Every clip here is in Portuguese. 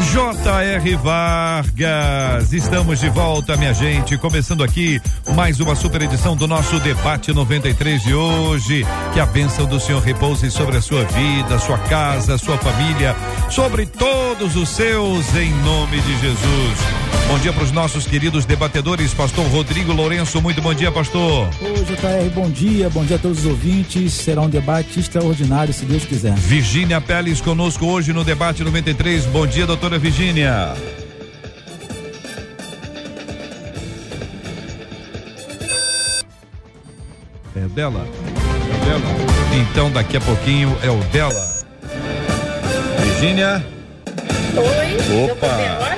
J.R. Vargas. Estamos de volta, minha gente. Começando aqui mais uma super edição do nosso Debate 93 de hoje. Que a bênção do Senhor repouse sobre a sua vida, sua casa, sua família, sobre todos os seus, em nome de Jesus. Bom dia para os nossos queridos debatedores, Pastor Rodrigo Lourenço. Muito bom dia, Pastor. Oi, JR, bom dia, bom dia a todos os ouvintes. Será um debate extraordinário, se Deus quiser. Virgínia Peles conosco hoje no Debate 93. Bom dia, doutora Virgínia. É dela? É dela? Então daqui a pouquinho é o dela. Virgínia. Oi. Opa,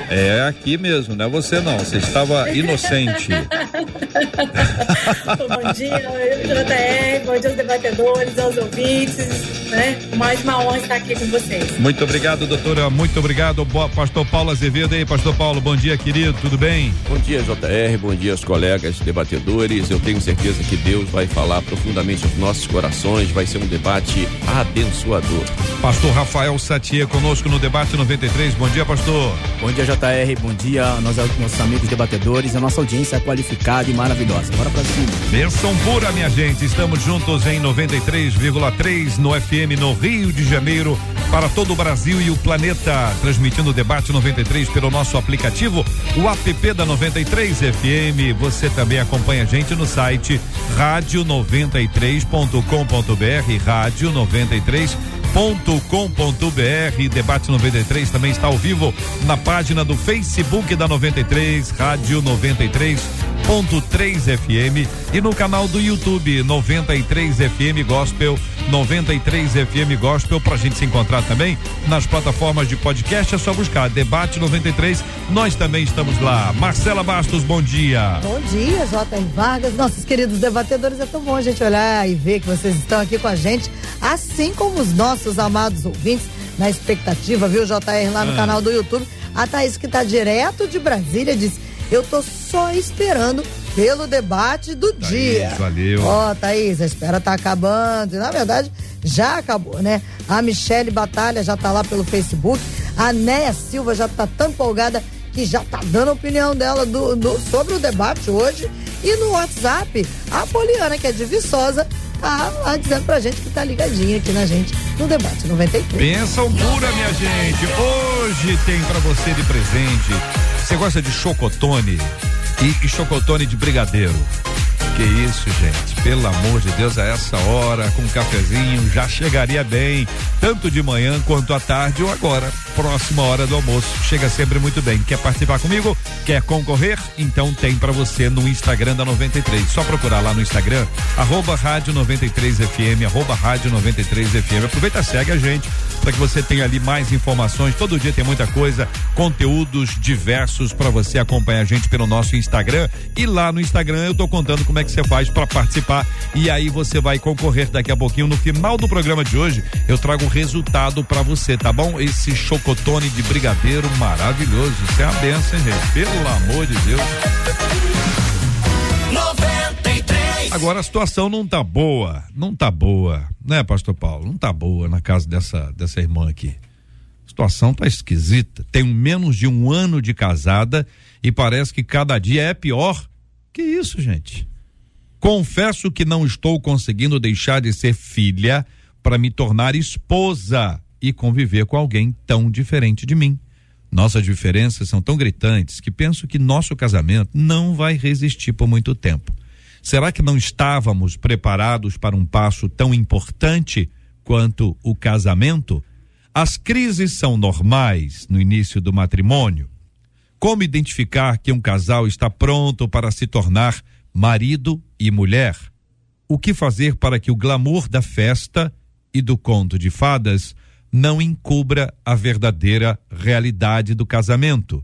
é aqui mesmo, não é você não. Você estava inocente. bom dia, JR, bom dia aos debatedores, aos ouvintes, né? Mais uma honra estar aqui com vocês. Muito obrigado, doutora. Muito obrigado, pastor Paulo Azevedo aí, pastor Paulo. Bom dia, querido. Tudo bem? Bom dia, JR. Bom dia aos colegas debatedores. Eu tenho certeza que Deus vai falar profundamente aos nossos corações. Vai ser um debate abençoador. Pastor Rafael Satier conosco no debate 93. Bom dia, pastor. Bom dia, JR. Bom dia, nós, nossos amigos debatedores. A nossa audiência é qualificada e maravilhosa. Bora pra cima. Benção pura, minha gente. Estamos juntos em 93,3 no FM no Rio de Janeiro para todo o Brasil e o planeta. Transmitindo o debate 93 pelo nosso aplicativo, o app da 93 FM. Você também acompanha a gente no site rádio93.com.br, rádio 93 93.com.br. Debate 93 também está ao vivo na página do Facebook da 93, Rádio 93. Ponto 3 FM e no canal do YouTube 93 FM Gospel 93 FM Gospel pra gente se encontrar também nas plataformas de podcast é só buscar Debate 93 nós também estamos lá Marcela Bastos bom dia bom dia J.R. Vargas nossos queridos debatedores é tão bom a gente olhar e ver que vocês estão aqui com a gente assim como os nossos amados ouvintes na expectativa viu J.R. lá no ah. canal do YouTube a Thaís que tá direto de Brasília disse eu tô só esperando pelo debate do Thaís, dia. Valeu. Ó, oh, Thaís, a espera tá acabando. Na verdade, já acabou, né? A Michele Batalha já tá lá pelo Facebook. A Néia Silva já tá tão empolgada que já tá dando a opinião dela do, do, sobre o debate hoje. E no WhatsApp, a Poliana, que é de Viçosa, tá lá dizendo pra gente que tá ligadinha aqui na gente no debate 93. Benção pura, minha gente. Hoje tem para você de presente você gosta de chocotone e, e chocotone de brigadeiro? Que isso, gente. Pelo amor de Deus, a essa hora, com um cafezinho, já chegaria bem, tanto de manhã quanto à tarde ou agora, próxima hora do almoço. Chega sempre muito bem. Quer participar comigo? Quer concorrer? Então tem para você no Instagram da 93. Só procurar lá no Instagram, arroba rádio 93FM, arroba rádio 93FM. Aproveita, segue a gente para que você tenha ali mais informações. Todo dia tem muita coisa, conteúdos diversos para você acompanhar a gente pelo nosso Instagram. E lá no Instagram eu tô contando como é que você faz para participar e aí você vai concorrer daqui a pouquinho no final do programa de hoje. Eu trago o resultado para você, tá bom? Esse chocotone de brigadeiro maravilhoso. Isso é a benção, hein, gente? Pelo amor de Deus. 93. Agora a situação não tá boa, não tá boa, né, pastor Paulo? Não tá boa na casa dessa dessa irmã aqui. A situação tá esquisita. Tem menos de um ano de casada e parece que cada dia é pior. Que isso, gente? Confesso que não estou conseguindo deixar de ser filha para me tornar esposa e conviver com alguém tão diferente de mim. Nossas diferenças são tão gritantes que penso que nosso casamento não vai resistir por muito tempo. Será que não estávamos preparados para um passo tão importante quanto o casamento? As crises são normais no início do matrimônio. Como identificar que um casal está pronto para se tornar marido e mulher. O que fazer para que o glamour da festa e do conto de fadas não encubra a verdadeira realidade do casamento?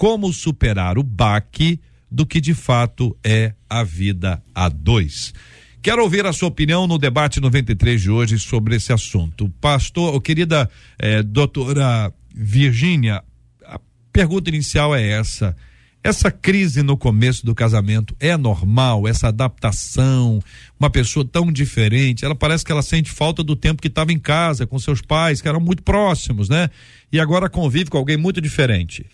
como superar o baque do que de fato é a vida a dois. Quero ouvir a sua opinião no debate 93 de hoje sobre esse assunto. Pastor, querida eh, doutora Virgínia, a pergunta inicial é essa. Essa crise no começo do casamento é normal, essa adaptação, uma pessoa tão diferente, ela parece que ela sente falta do tempo que estava em casa com seus pais, que eram muito próximos, né? E agora convive com alguém muito diferente.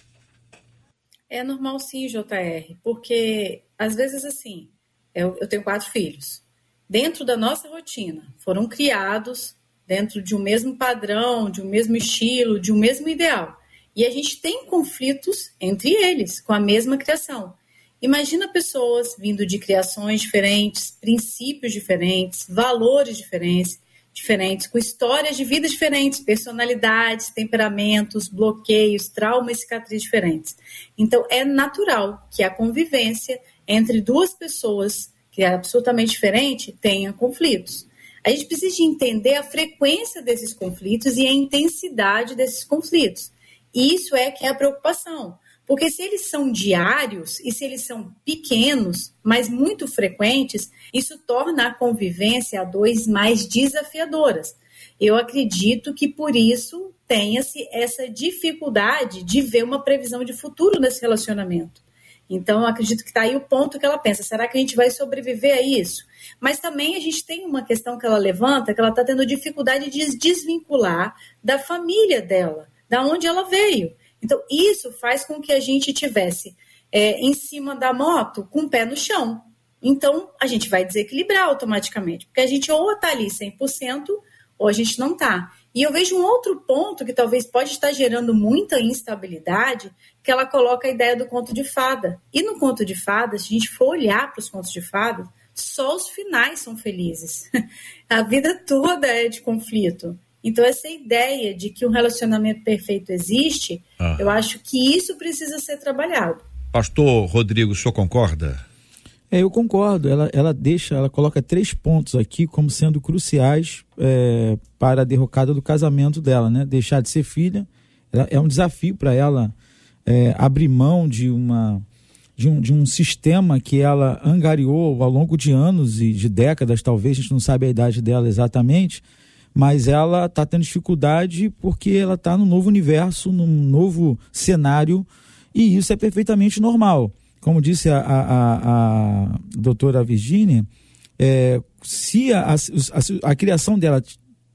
É normal sim, JR, porque às vezes assim, eu, eu tenho quatro filhos. Dentro da nossa rotina, foram criados dentro de um mesmo padrão, de um mesmo estilo, de um mesmo ideal. E a gente tem conflitos entre eles, com a mesma criação. Imagina pessoas vindo de criações diferentes, princípios diferentes, valores diferentes, diferentes, com histórias de vida diferentes, personalidades, temperamentos, bloqueios, traumas e cicatrizes diferentes. Então, é natural que a convivência entre duas pessoas que é absolutamente diferente tenha conflitos. A gente precisa entender a frequência desses conflitos e a intensidade desses conflitos. Isso é que é a preocupação. Porque se eles são diários e se eles são pequenos, mas muito frequentes, isso torna a convivência a dois mais desafiadoras. Eu acredito que por isso tenha-se essa dificuldade de ver uma previsão de futuro nesse relacionamento. Então, eu acredito que está aí o ponto que ela pensa: será que a gente vai sobreviver a isso? Mas também a gente tem uma questão que ela levanta, que ela está tendo dificuldade de desvincular da família dela da onde ela veio. Então, isso faz com que a gente tivesse é, em cima da moto com o pé no chão. Então, a gente vai desequilibrar automaticamente, porque a gente ou está ali 100% ou a gente não está. E eu vejo um outro ponto que talvez pode estar gerando muita instabilidade, que ela coloca a ideia do conto de fada. E no conto de fada, se a gente for olhar para os contos de fada, só os finais são felizes. a vida toda é de conflito. Então, essa ideia de que um relacionamento perfeito existe, ah. eu acho que isso precisa ser trabalhado. Pastor Rodrigo, o senhor concorda? É, eu concordo. Ela, ela deixa, ela coloca três pontos aqui como sendo cruciais é, para a derrocada do casamento dela, né? Deixar de ser filha ela, é um desafio para ela é, abrir mão de uma de um, de um sistema que ela angariou ao longo de anos e de décadas, talvez a gente não sabe a idade dela exatamente, mas ela está tendo dificuldade porque ela está num novo universo, num novo cenário, e isso é perfeitamente normal. Como disse a, a, a doutora Virginia, é, se a, a, criação dela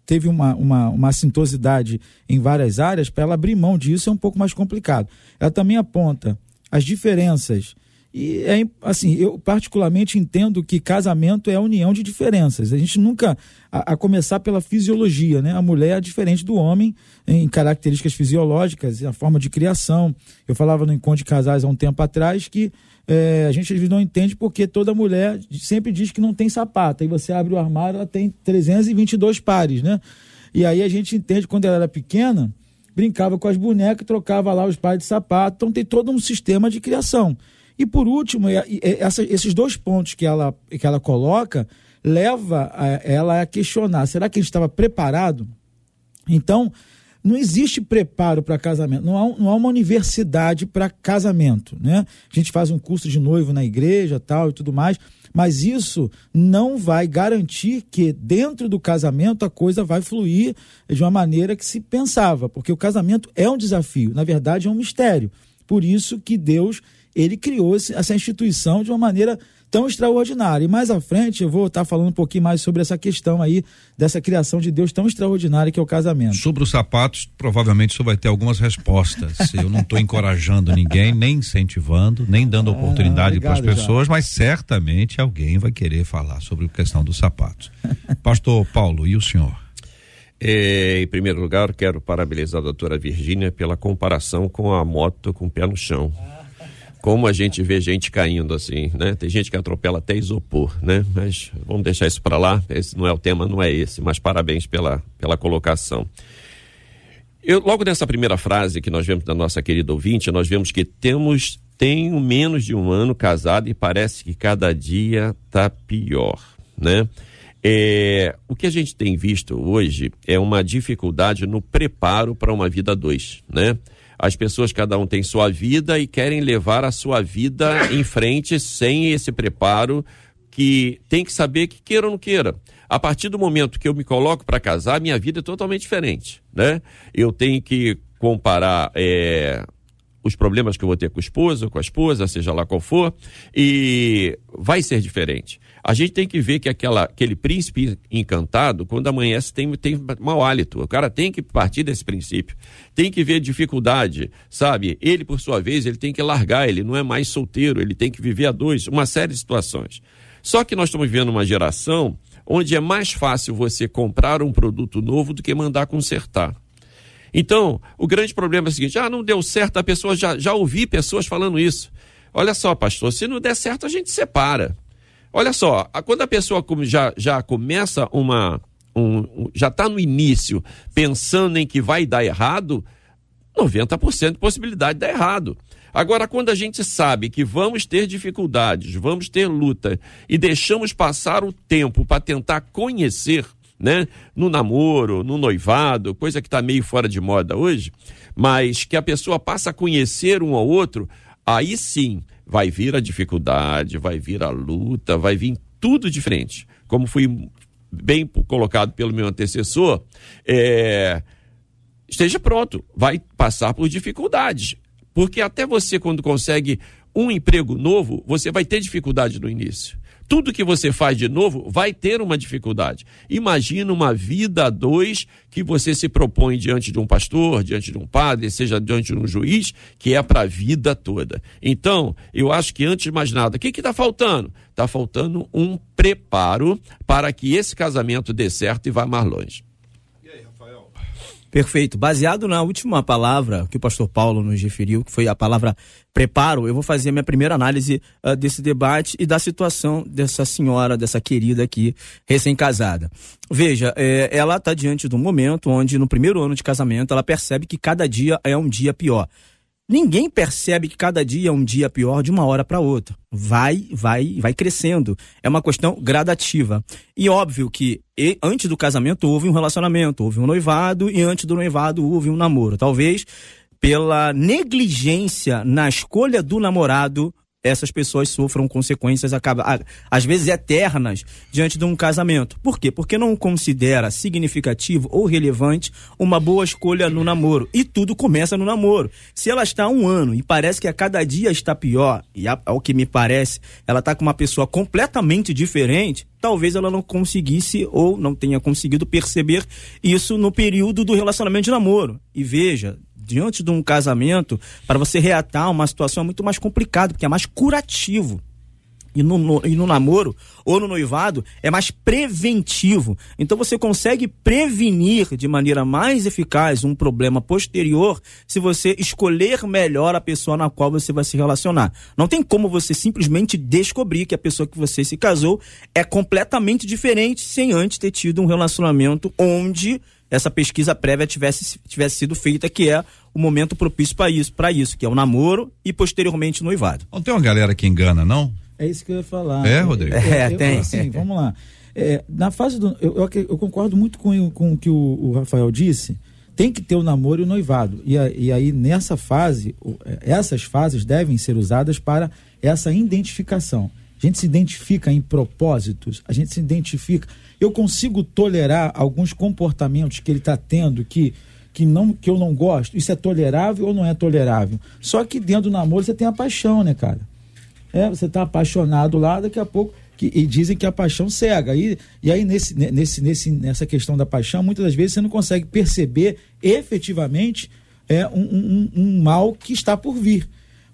teve uma, uma, uma assintosidade em várias áreas, para ela abrir mão disso é um pouco mais complicado. Ela também aponta as diferenças e é assim, eu particularmente entendo que casamento é a união de diferenças. A gente nunca, a, a, começar pela fisiologia, né? A mulher é diferente do homem em características fisiológicas, a forma de criação. Eu falava no encontro de casais há um tempo atrás que é, a gente às vezes não entende porque toda mulher sempre diz que não tem sapato. Aí você abre o armário, ela tem 322 pares, né? E aí a gente entende quando ela era pequena, brincava com as bonecas, trocava lá os pares de sapato. Então tem todo um sistema de criação. E por último, essa, esses dois pontos que ela, que ela coloca leva a, ela a questionar: será que a gente estava preparado? Então, não existe preparo para casamento, não há, não há uma universidade para casamento, né? A gente faz um curso de noivo na igreja, tal e tudo mais, mas isso não vai garantir que dentro do casamento a coisa vai fluir de uma maneira que se pensava, porque o casamento é um desafio, na verdade é um mistério. Por isso que Deus ele criou essa instituição de uma maneira tão extraordinária. E mais à frente eu vou estar falando um pouquinho mais sobre essa questão aí dessa criação de Deus tão extraordinária que é o casamento. Sobre os sapatos, provavelmente você vai ter algumas respostas. Eu não estou encorajando ninguém, nem incentivando, nem dando ah, oportunidade para as pessoas, já. mas certamente alguém vai querer falar sobre a questão dos sapatos. Pastor Paulo, e o senhor? É, em primeiro lugar, quero parabenizar a doutora Virgínia pela comparação com a moto com o pé no chão. Ah como a gente vê gente caindo assim, né? Tem gente que atropela até isopor, né? Mas vamos deixar isso para lá, esse não é o tema, não é esse, mas parabéns pela, pela colocação. Eu, logo nessa primeira frase que nós vemos da nossa querida ouvinte, nós vemos que temos, tenho menos de um ano casado e parece que cada dia tá pior, né? É, o que a gente tem visto hoje é uma dificuldade no preparo para uma vida dois, né? As pessoas, cada um tem sua vida e querem levar a sua vida em frente sem esse preparo que tem que saber que queira ou não queira. A partir do momento que eu me coloco para casar, minha vida é totalmente diferente, né? Eu tenho que comparar é, os problemas que eu vou ter com o esposo, com a esposa, seja lá qual for, e vai ser diferente. A gente tem que ver que aquela, aquele príncipe encantado, quando amanhece, tem, tem mau hálito. O cara tem que partir desse princípio. Tem que ver dificuldade, sabe? Ele, por sua vez, ele tem que largar, ele não é mais solteiro, ele tem que viver a dois, uma série de situações. Só que nós estamos vivendo uma geração onde é mais fácil você comprar um produto novo do que mandar consertar. Então, o grande problema é o seguinte: ah, não deu certo, a pessoa já, já ouvi pessoas falando isso. Olha só, pastor, se não der certo, a gente separa. Olha só, quando a pessoa já, já começa uma. Um, já está no início pensando em que vai dar errado, 90% de possibilidade de dar errado. Agora, quando a gente sabe que vamos ter dificuldades, vamos ter luta e deixamos passar o tempo para tentar conhecer, né, no namoro, no noivado, coisa que está meio fora de moda hoje, mas que a pessoa passa a conhecer um ao outro, aí sim vai vir a dificuldade, vai vir a luta, vai vir tudo diferente. Como fui bem colocado pelo meu antecessor, é, esteja pronto, vai passar por dificuldades. Porque até você, quando consegue um emprego novo, você vai ter dificuldade no início. Tudo que você faz de novo vai ter uma dificuldade. Imagina uma vida a dois que você se propõe diante de um pastor, diante de um padre, seja diante de um juiz, que é para a vida toda. Então, eu acho que antes de mais nada, o que está faltando? Está faltando um preparo para que esse casamento dê certo e vá mais longe. Perfeito. Baseado na última palavra que o pastor Paulo nos referiu, que foi a palavra preparo, eu vou fazer a minha primeira análise uh, desse debate e da situação dessa senhora, dessa querida aqui, recém-casada. Veja, é, ela está diante de um momento onde, no primeiro ano de casamento, ela percebe que cada dia é um dia pior. Ninguém percebe que cada dia é um dia pior de uma hora para outra. Vai, vai, vai crescendo. É uma questão gradativa. E óbvio que antes do casamento houve um relacionamento, houve um noivado e antes do noivado houve um namoro. Talvez pela negligência na escolha do namorado, essas pessoas sofram consequências, às vezes eternas, diante de um casamento. Por quê? Porque não considera significativo ou relevante uma boa escolha no namoro. E tudo começa no namoro. Se ela está há um ano e parece que a cada dia está pior, e ao que me parece, ela está com uma pessoa completamente diferente, talvez ela não conseguisse ou não tenha conseguido perceber isso no período do relacionamento de namoro. E veja, diante de um casamento, para você reatar uma situação é muito mais complicado, porque é mais curativo. E no, no, e no namoro ou no noivado é mais preventivo. Então você consegue prevenir de maneira mais eficaz um problema posterior se você escolher melhor a pessoa na qual você vai se relacionar. Não tem como você simplesmente descobrir que a pessoa que você se casou é completamente diferente sem antes ter tido um relacionamento onde essa pesquisa prévia tivesse, tivesse sido feita, que é o momento propício para isso, para isso, que é o namoro e posteriormente o noivado. Não tem uma galera que engana, não? É isso que eu ia falar. É, Rodrigo? É, eu, tem. Assim, vamos lá. É, na fase do. Eu, eu, eu, concordo muito com, com o que o, o, Rafael disse. Tem que ter o namoro e o noivado. E, e aí, nessa fase, é, essas fases devem ser usadas para essa identificação. A gente se identifica em propósitos, a gente se identifica eu consigo tolerar alguns comportamentos que ele está tendo que, que, não, que eu não gosto. Isso é tolerável ou não é tolerável? Só que dentro do namoro você tem a paixão, né, cara? É, você está apaixonado lá, daqui a pouco. Que, e dizem que a paixão cega. E, e aí, nesse, nesse, nesse, nessa questão da paixão, muitas das vezes você não consegue perceber efetivamente é, um, um, um mal que está por vir.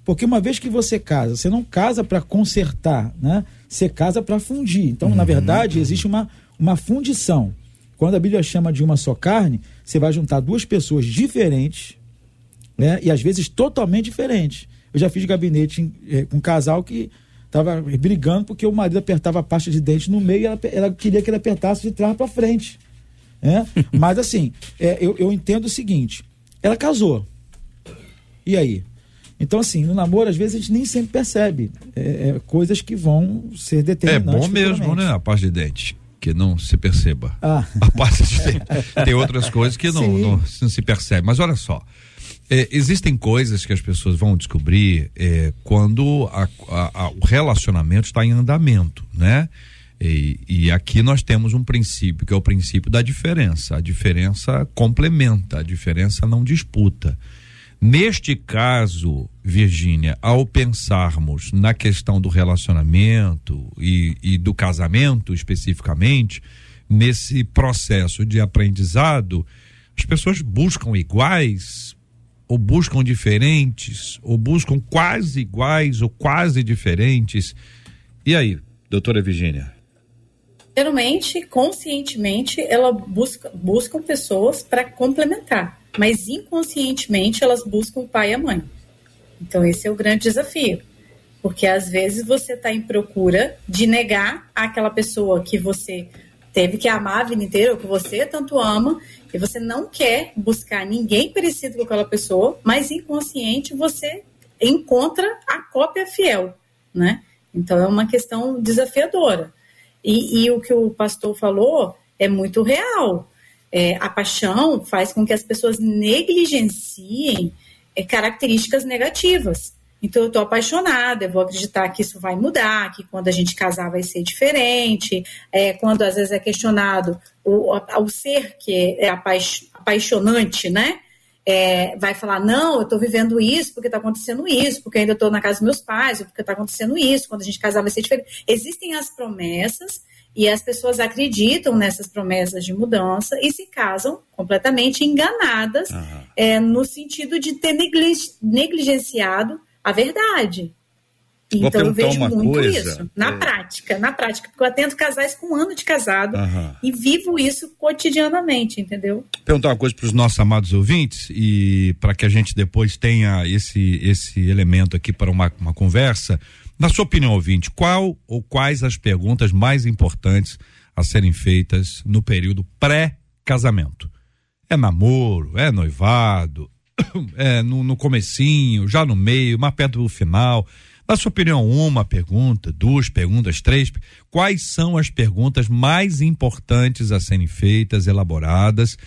Porque uma vez que você casa, você não casa para consertar, né? Você casa para fundir. Então, uhum. na verdade, existe uma, uma fundição. Quando a Bíblia chama de uma só carne, você vai juntar duas pessoas diferentes, né? E às vezes totalmente diferentes. Eu já fiz gabinete eh, com um casal que estava brigando porque o marido apertava a pasta de dente no meio e ela, ela queria que ele apertasse de trás para frente. Né? Mas assim, é, eu, eu entendo o seguinte: ela casou. E aí? Então, assim, no namoro, às vezes a gente nem sempre percebe é, é, coisas que vão ser determinantes. É bom mesmo, né? A pasta de dente que não se perceba. Ah. A parte de, tem outras coisas que não, não, não, se percebe. Mas olha só, É, existem coisas que as pessoas vão descobrir é, quando a, a, a, o relacionamento está em andamento, né? E, e, aqui nós temos um princípio que é o princípio da diferença. A diferença complementa, a diferença não disputa. Neste caso, Virgínia, ao pensarmos na questão do relacionamento e, e do casamento especificamente, nesse processo de aprendizado, as pessoas buscam iguais, ou buscam diferentes, ou buscam quase iguais ou quase diferentes. E aí, doutora Virgínia? Geralmente, conscientemente, ela busca, buscam pessoas para complementar, mas inconscientemente elas buscam o pai e a mãe. Então, esse é o grande desafio. Porque às vezes você está em procura de negar aquela pessoa que você teve que amar a vida inteira, ou que você tanto ama, e você não quer buscar ninguém parecido com aquela pessoa, mas inconsciente você encontra a cópia fiel, né? Então é uma questão desafiadora. E, e o que o pastor falou é muito real. É, a paixão faz com que as pessoas negligenciem é, características negativas. Então eu estou apaixonada, eu vou acreditar que isso vai mudar, que quando a gente casar vai ser diferente. É, quando às vezes é questionado o, o ser que é apaixonante, né? É, vai falar, não, eu estou vivendo isso porque está acontecendo isso, porque ainda estou na casa dos meus pais, porque está acontecendo isso, quando a gente casar vai ser diferente. Existem as promessas e as pessoas acreditam nessas promessas de mudança e se casam completamente enganadas uhum. é, no sentido de ter negligenciado a verdade. Então eu vejo muito coisa, isso na é... prática, na prática, porque eu atendo casais com um ano de casado e vivo isso cotidianamente, entendeu? Perguntar uma coisa para os nossos amados ouvintes e para que a gente depois tenha esse esse elemento aqui para uma, uma conversa. Na sua opinião, ouvinte, qual ou quais as perguntas mais importantes a serem feitas no período pré-casamento? É namoro, é noivado, é, no, no comecinho, já no meio, mais perto do final. Na sua opinião, uma pergunta, duas perguntas, três. Quais são as perguntas mais importantes a serem feitas, elaboradas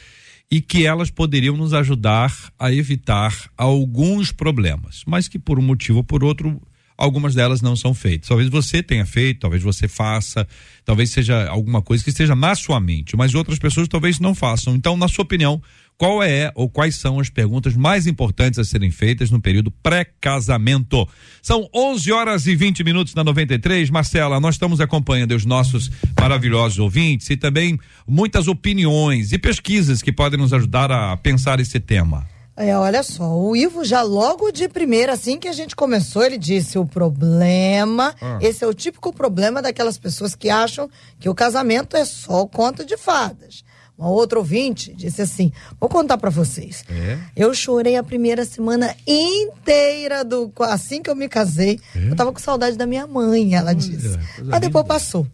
e que elas poderiam nos ajudar a evitar alguns problemas, mas que por um motivo ou por outro algumas delas não são feitas. Talvez você tenha feito, talvez você faça, talvez seja alguma coisa que esteja na sua mente, mas outras pessoas talvez não façam. Então, na sua opinião, qual é ou quais são as perguntas mais importantes a serem feitas no período pré-casamento? São 11 horas e 20 minutos na 93. Marcela, nós estamos acompanhando os nossos maravilhosos ouvintes e também muitas opiniões e pesquisas que podem nos ajudar a pensar esse tema. É, olha só, o Ivo já logo de primeira, assim que a gente começou, ele disse o problema, ah. esse é o típico problema daquelas pessoas que acham que o casamento é só o conto de fadas. Uma outra ouvinte disse assim: Vou contar para vocês. É? Eu chorei a primeira semana inteira do assim que eu me casei. É? Eu tava com saudade da minha mãe, ela disse. Mas depois passou.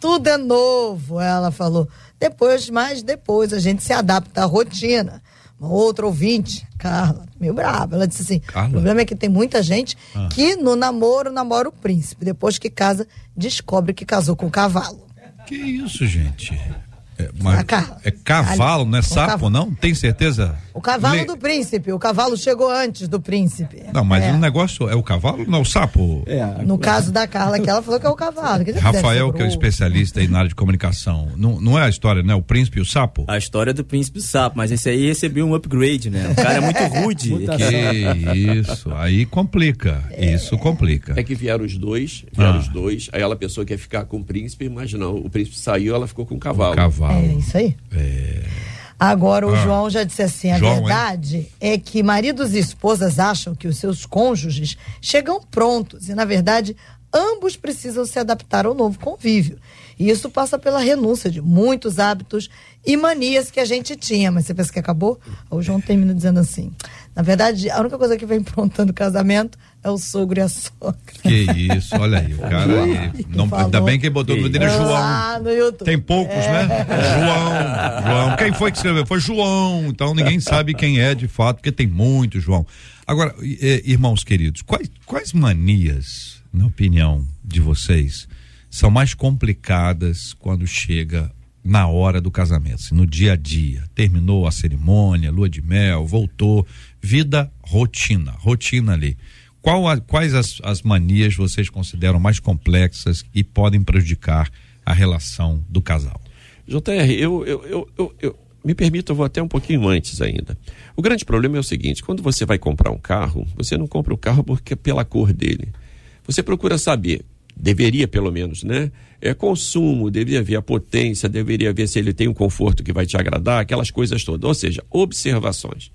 Tudo é novo, ela falou. Depois, mas depois a gente se adapta à rotina. Uma outra ouvinte, Carla, meio brava, ela disse assim: Carla? o problema é que tem muita gente ah. que no namoro namora o príncipe. Depois que casa, descobre que casou com o cavalo. Que isso, gente? É, mas é cavalo, não é sapo, cavalo. não? Tem certeza? O cavalo Le... do príncipe. O cavalo chegou antes do príncipe. Não, mas é. o negócio é o cavalo, não é o sapo. É, no caso da Carla, que ela falou que é o cavalo. Rafael, que é o especialista aí na área de comunicação. Não, não é a história, né? O príncipe e o sapo? A história do príncipe e o sapo, mas esse aí recebeu um upgrade, né? O cara é muito rude. que isso, aí complica. É. Isso complica. É que vieram os dois, vieram ah. os dois, aí ela pessoa quer ficar com o príncipe, mas não, o príncipe saiu, ela ficou com o cavalo. O cavalo. É isso aí. É. Agora, o ah. João já disse assim: a João, verdade é que maridos e esposas acham que os seus cônjuges chegam prontos e, na verdade, ambos precisam se adaptar ao novo convívio. E isso passa pela renúncia de muitos hábitos e manias que a gente tinha. Mas você pensa que acabou? O João termina dizendo assim: na verdade, a única coisa que vem prontando o casamento é o sogro e a sogra. Que isso, olha aí, o cara aí. Não, ainda bem que ele botou no dele João. Ah, no YouTube. Tem poucos, né? é. né? João, João. Quem foi que escreveu? Foi João. Então ninguém sabe quem é de fato, porque tem muito João. Agora, irmãos queridos, quais, quais manias, na opinião de vocês, são mais complicadas quando chega na hora do casamento, assim, no dia a dia. Terminou a cerimônia, lua de mel, voltou, vida rotina, rotina ali. Qual a, quais as, as manias vocês consideram mais complexas e podem prejudicar a relação do casal? JR, eu, eu, eu, eu, eu me permito, eu vou até um pouquinho antes ainda. O grande problema é o seguinte: quando você vai comprar um carro, você não compra o carro porque pela cor dele. Você procura saber, deveria pelo menos, né? É consumo, deveria ver a potência, deveria ver se ele tem um conforto que vai te agradar, aquelas coisas todas. Ou seja, observações.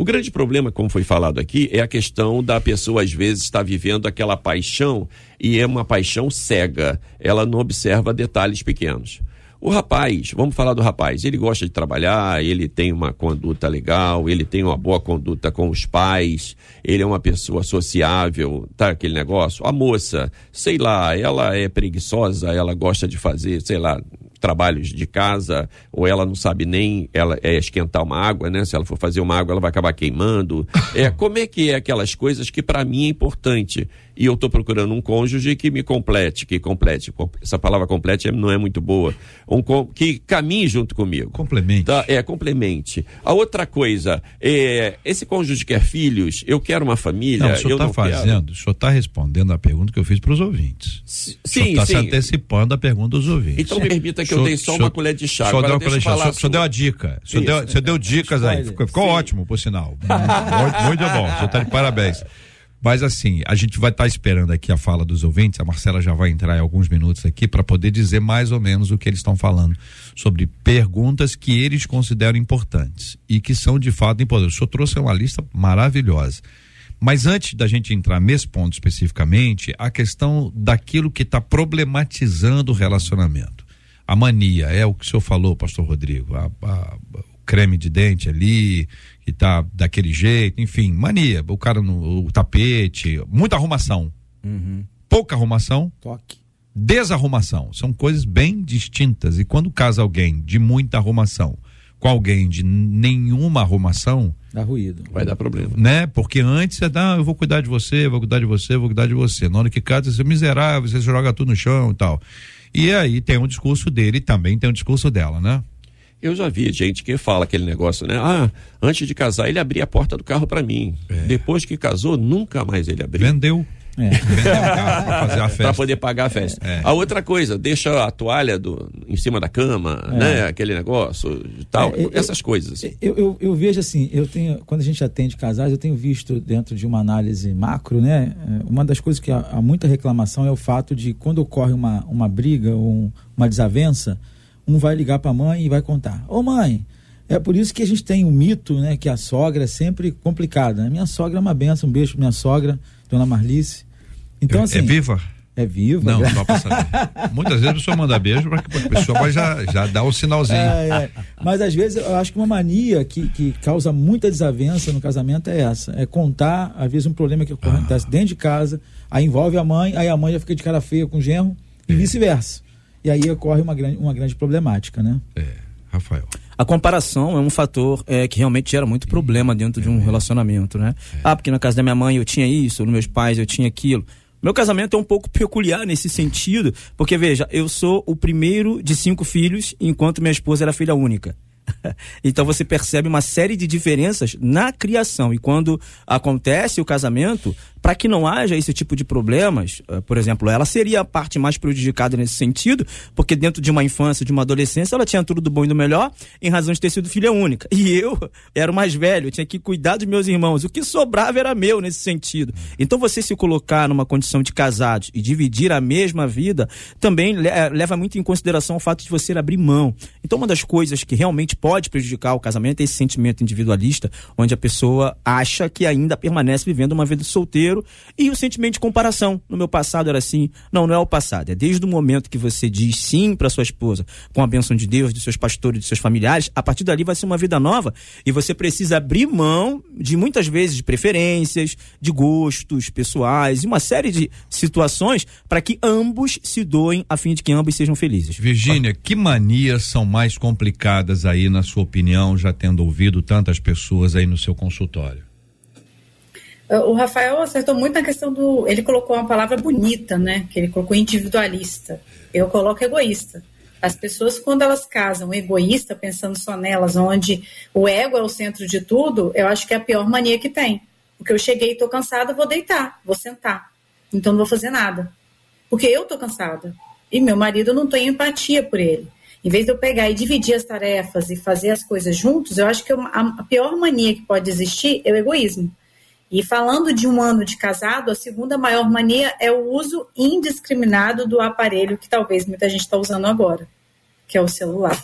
O grande problema, como foi falado aqui, é a questão da pessoa, às vezes, estar vivendo aquela paixão e é uma paixão cega. Ela não observa detalhes pequenos. O rapaz, vamos falar do rapaz, ele gosta de trabalhar, ele tem uma conduta legal, ele tem uma boa conduta com os pais, ele é uma pessoa sociável, tá aquele negócio. A moça, sei lá, ela é preguiçosa, ela gosta de fazer, sei lá, trabalhos de casa, ou ela não sabe nem ela é esquentar uma água, né? Se ela for fazer uma água, ela vai acabar queimando. É, como é que é aquelas coisas que para mim é importante? E eu estou procurando um cônjuge que me complete, que complete. Essa palavra complete não é muito boa. Um que caminhe junto comigo. Complemente. Tá? É, complemente. A outra coisa, é, esse cônjuge quer filhos, eu quero uma família. Não, o senhor está fazendo, quero. o senhor está respondendo a pergunta que eu fiz para os ouvintes. Sim, o senhor está se antecipando a pergunta dos ouvintes. Então me permita que que eu dei só uma colher de chá. Só deu, colher de chá. Só, só deu a dica. Só deu, você deu dicas aí. Ficou, ficou ótimo, por sinal. muito, muito bom. Você está de parabéns. Mas assim, a gente vai estar tá esperando aqui a fala dos ouvintes. A Marcela já vai entrar em alguns minutos aqui para poder dizer mais ou menos o que eles estão falando sobre perguntas que eles consideram importantes e que são de fato importantes. O senhor trouxe uma lista maravilhosa. Mas antes da gente entrar nesse ponto especificamente, a questão daquilo que está problematizando o relacionamento a mania, é o que o senhor falou, pastor Rodrigo, a, a, o creme de dente ali, que tá daquele jeito, enfim, mania, o cara no o tapete, muita arrumação. Uhum. Pouca arrumação. Toque. Desarrumação. São coisas bem distintas. E quando casa alguém de muita arrumação com alguém de nenhuma arrumação. Dá ruído. Vai dar problema. Né? Porque antes você dá, ah, eu vou cuidar de você, vou cuidar de você, vou cuidar de você. Na hora que casa, você é miserável, você joga tudo no chão e tal. E aí tem um discurso dele e também tem um discurso dela, né? Eu já vi gente que fala aquele negócio, né? Ah, antes de casar ele abria a porta do carro para mim. É. Depois que casou, nunca mais ele abriu. Vendeu. É. para poder pagar a festa. É. A outra coisa, deixa a toalha do, em cima da cama, é. né? Aquele negócio tal, é, essas eu, coisas. Eu, eu, eu, vejo assim, eu tenho, quando a gente atende casais, eu tenho visto dentro de uma análise macro, né? É, uma das coisas que há, há muita reclamação é o fato de quando ocorre uma, uma briga ou um, uma desavença, um vai ligar para a mãe e vai contar: Ô mãe, é por isso que a gente tem o um mito, né? Que a sogra é sempre complicada. Né? Minha sogra é uma benção, um beijo pra minha sogra, dona Marlice. Então, é, assim, é viva? É viva? Não, só pra saber. Muitas vezes a pessoa manda beijo para que a pessoa já, já dá um sinalzinho. É, é. Mas às vezes eu acho que uma mania que, que causa muita desavença no casamento é essa. É contar, às vezes, um problema que acontece ah. dentro de casa, aí envolve a mãe, aí a mãe já fica de cara feia com o genro e é. vice-versa. E aí ocorre uma grande, uma grande problemática, né? É. Rafael. A comparação é um fator é, que realmente gera muito problema dentro de um relacionamento, né? É. Ah, porque na casa da minha mãe eu tinha isso, nos meus pais eu tinha aquilo. Meu casamento é um pouco peculiar nesse sentido, porque veja, eu sou o primeiro de cinco filhos, enquanto minha esposa era filha única. então você percebe uma série de diferenças na criação. E quando acontece o casamento, para que não haja esse tipo de problemas, eh, por exemplo, ela seria a parte mais prejudicada nesse sentido, porque dentro de uma infância, de uma adolescência, ela tinha tudo do bom e do melhor, em razão de ter sido filha única. E eu era o mais velho, eu tinha que cuidar dos meus irmãos. O que sobrava era meu nesse sentido. Então você se colocar numa condição de casados e dividir a mesma vida, também eh, leva muito em consideração o fato de você abrir mão. Então uma das coisas que realmente pode prejudicar o casamento é esse sentimento individualista, onde a pessoa acha que ainda permanece vivendo uma vida solteira e o sentimento de comparação. No meu passado era assim. Não, não é o passado. É desde o momento que você diz sim para sua esposa, com a bênção de Deus, de seus pastores, de seus familiares, a partir dali vai ser uma vida nova e você precisa abrir mão de muitas vezes de preferências, de gostos pessoais e uma série de situações para que ambos se doem a fim de que ambos sejam felizes. Virgínia, que manias são mais complicadas aí, na sua opinião, já tendo ouvido tantas pessoas aí no seu consultório? O Rafael acertou muito na questão do. Ele colocou uma palavra bonita, né? Que ele colocou individualista. Eu coloco egoísta. As pessoas, quando elas casam egoísta, pensando só nelas, onde o ego é o centro de tudo, eu acho que é a pior mania que tem. Porque eu cheguei, estou cansada, vou deitar, vou sentar. Então não vou fazer nada. Porque eu estou cansada. E meu marido não tem empatia por ele. Em vez de eu pegar e dividir as tarefas e fazer as coisas juntos, eu acho que a pior mania que pode existir é o egoísmo. E falando de um ano de casado, a segunda maior mania é o uso indiscriminado do aparelho que talvez muita gente está usando agora, que é o celular.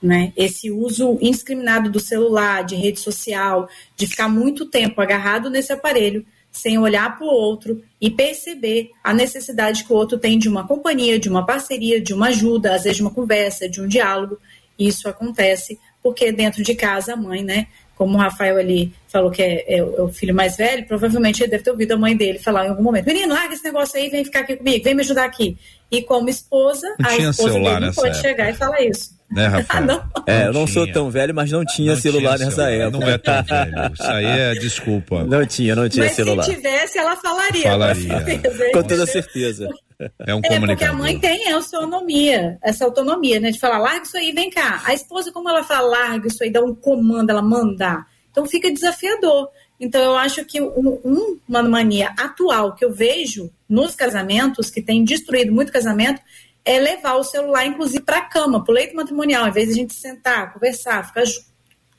Né? Esse uso indiscriminado do celular, de rede social, de ficar muito tempo agarrado nesse aparelho, sem olhar para o outro e perceber a necessidade que o outro tem de uma companhia, de uma parceria, de uma ajuda, às vezes de uma conversa, de um diálogo. Isso acontece porque dentro de casa a mãe, né, como o Rafael ali falou que é, é, é, o filho mais velho, provavelmente ele deve ter ouvido a mãe dele falar em algum momento: Menino, larga esse negócio aí, vem ficar aqui comigo, vem me ajudar aqui. E como esposa, não a esposa dele não pode época. chegar e falar isso. Né, Rafael? não. É, eu não sou tão velho, mas não tinha Não celular tinha nessa celular, época. Não é tão velho. Isso aí é desculpa. Não tinha, não tinha Mas celular. se tivesse, ela falaria. Falaria. Com certeza. Com toda certeza. É um É, porque a comunicador. mãe tem essa autonomia, essa autonomia, né? De falar, larga isso aí, vem cá. A esposa, como ela fala, larga isso aí, dá um comando, ela mandar. Então fica desafiador. Então eu acho que um- um- uma mania atual que eu vejo nos casamentos, que tem destruído muito casamento, é levar o celular, inclusive, para a cama, para o leito matrimonial, ao invés de a gente sentar, conversar, ficar,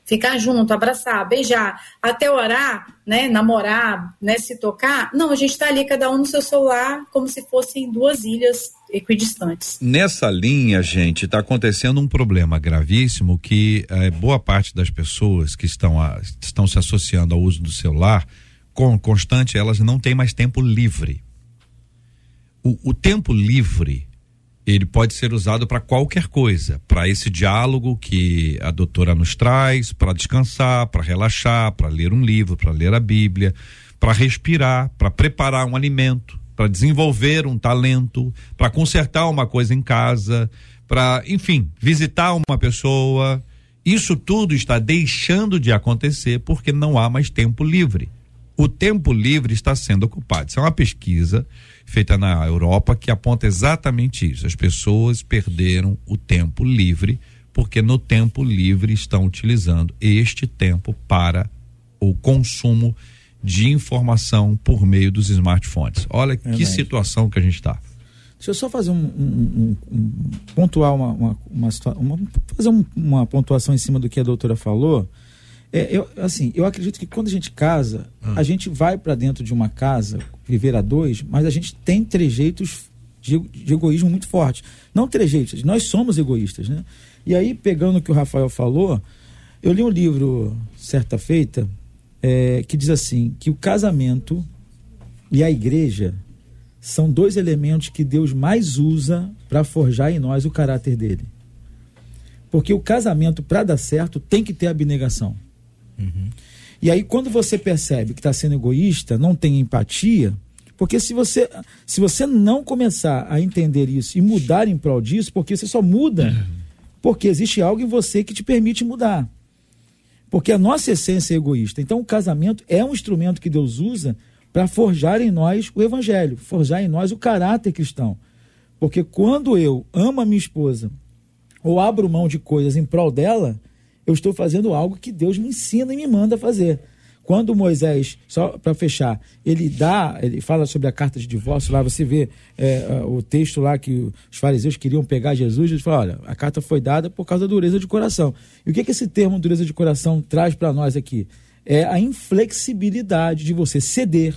ficar junto, abraçar, beijar, até orar, né, namorar, né, se tocar. Não, a gente está ali, cada um no seu celular, como se fossem duas ilhas equidistantes. Nessa linha, gente, está acontecendo um problema gravíssimo que eh, boa parte das pessoas que estão, a- estão se associando ao uso do celular com constante, elas não têm mais tempo livre. O, o tempo livre ele pode ser usado para qualquer coisa, para esse diálogo que a doutora nos traz, para descansar, para relaxar, para ler um livro, para ler a Bíblia, para respirar, para preparar um alimento, para desenvolver um talento, para consertar uma coisa em casa, para, enfim, visitar uma pessoa. Isso tudo está deixando de acontecer porque não há mais tempo livre. O tempo livre está sendo ocupado. Isso é uma pesquisa feita na Europa que aponta exatamente isso. As pessoas perderam o tempo livre porque no tempo livre estão utilizando este tempo para o consumo de informação por meio dos smartphones. Olha que Verdade. situação que a gente está. Deixa eu só fazer um, um- um- um- pontuar uma, uma, uma, uma- fazer um- uma pontuação em cima do que a doutora falou. É, eu, assim, eu acredito que quando a gente casa, a gente vai para dentro de uma casa viver a dois, mas a gente tem trejeitos de, de egoísmo muito fortes. Não trejeitos, nós somos egoístas, né? E aí, pegando o que o Rafael falou, eu li um livro certa feita é, que diz assim que o casamento e a igreja são dois elementos que Deus mais usa para forjar em nós o caráter dele. Porque o casamento, para dar certo, tem que ter abnegação. E aí, quando você percebe que está sendo egoísta, não tem empatia, porque se você, se você não começar a entender isso e mudar em prol disso, porque você só muda porque existe algo em você que te permite mudar. Porque a nossa essência é egoísta. Então, o casamento é um instrumento que Deus usa para forjar em nós o evangelho, forjar em nós o caráter cristão. Porque quando eu amo a minha esposa ou abro mão de coisas em prol dela, eu estou fazendo algo que Deus me ensina e me manda fazer. Quando Moisés, só para fechar, ele dá, ele fala sobre a carta de divórcio, lá você vê é, ah, o texto lá que os fariseus queriam pegar Jesus, ele fala, olha, a carta foi dada por causa da dureza de coração. E o que, que esse termo dureza de coração traz para nós aqui? É a inflexibilidade de você ceder,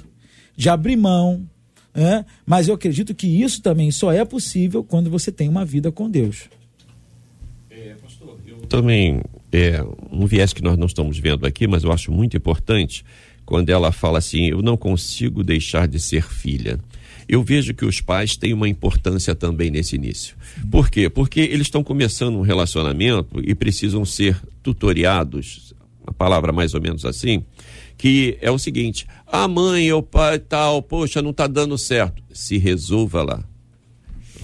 de abrir mão, né? mas eu acredito que isso também só é possível quando você tem uma vida com Deus. também é um viés que nós não estamos vendo aqui, mas eu acho muito importante quando ela fala assim: eu não consigo deixar de ser filha. Eu vejo que os pais têm uma importância também nesse início. Por quê? Porque eles estão começando um relacionamento e precisam ser tutoriados, a palavra mais ou menos assim, que é o seguinte: a mãe, o pai tal, poxa, não está dando certo. Se resolva lá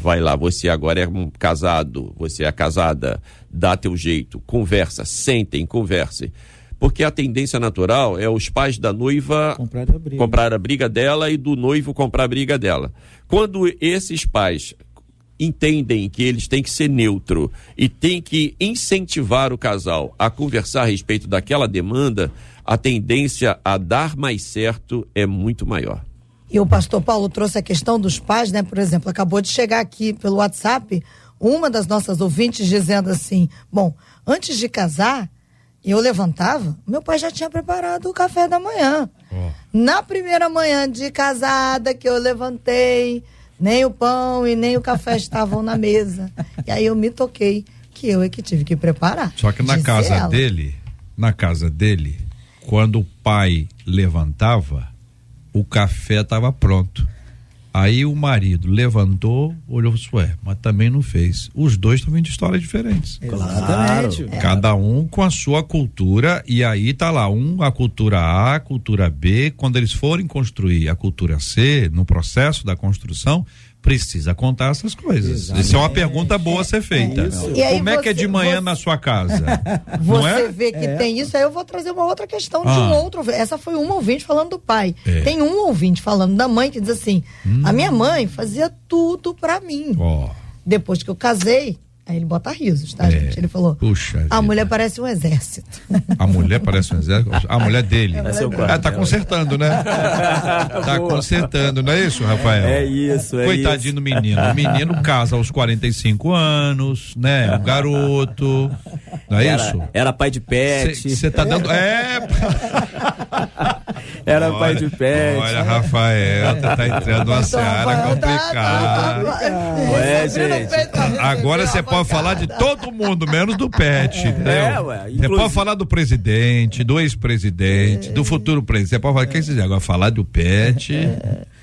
vai lá, você agora é um casado, você é casada, dá teu jeito, conversa, sentem, conversem. Porque a tendência natural é os pais da noiva Comprar a briga. comprar a briga dela e do noivo comprar a briga dela. Quando esses pais entendem que eles têm que ser neutro e têm que incentivar o casal a conversar a respeito daquela demanda, a tendência a dar mais certo é muito maior. E o pastor Paulo trouxe a questão dos pais, né? Por exemplo, acabou de chegar aqui pelo WhatsApp uma das nossas ouvintes dizendo assim: Bom, antes de casar, eu levantava, meu pai já tinha preparado o café da manhã. Oh. Na primeira manhã de casada que eu levantei, nem o pão e nem o café estavam na mesa. E aí eu me toquei que eu é que tive que preparar. Só que na casa ela. dele, na casa dele, quando o pai levantava, o café estava pronto. Aí o marido levantou, olhou e ué, mas também não fez. Os dois estão vindo de histórias diferentes. Exatamente. É. Cada um com a sua cultura, e aí tá lá, um a cultura A, a cultura B. Quando eles forem construir a cultura C, no processo da construção, precisa contar essas coisas. Exatamente. Isso é uma pergunta boa a ser feita. É Como é que é de manhã você, na sua casa? Você é? vê que é. tem isso, aí eu vou trazer uma outra questão ah. de um outro. Essa foi um ouvinte falando do pai. É. Tem um ouvinte falando da mãe que diz assim: hum. a minha mãe fazia tudo para mim. Oh. Depois que eu casei, Aí ele bota risos, tá, é, gente? Ele falou: Puxa. A vida. mulher parece um exército. A mulher parece um exército? A mulher dele. É, é tá consertando, né? tá consertando, não é isso, Rafael? É isso, é Coitadinho do menino. O menino casa aos 45 anos, né? Um garoto. Não é era, isso? Era pai de pet. Você tá dando. É. Era olha, pai de pet. Olha, Rafael, tá, tá entrando uma seara complicada. Ué, gente. Agora você pode falar de todo mundo, menos do pet, é, entendeu? É, ué. Você pode falar do presidente, do ex-presidente, do futuro presidente. Você pode falar, quem quiser. Agora, falar do pet.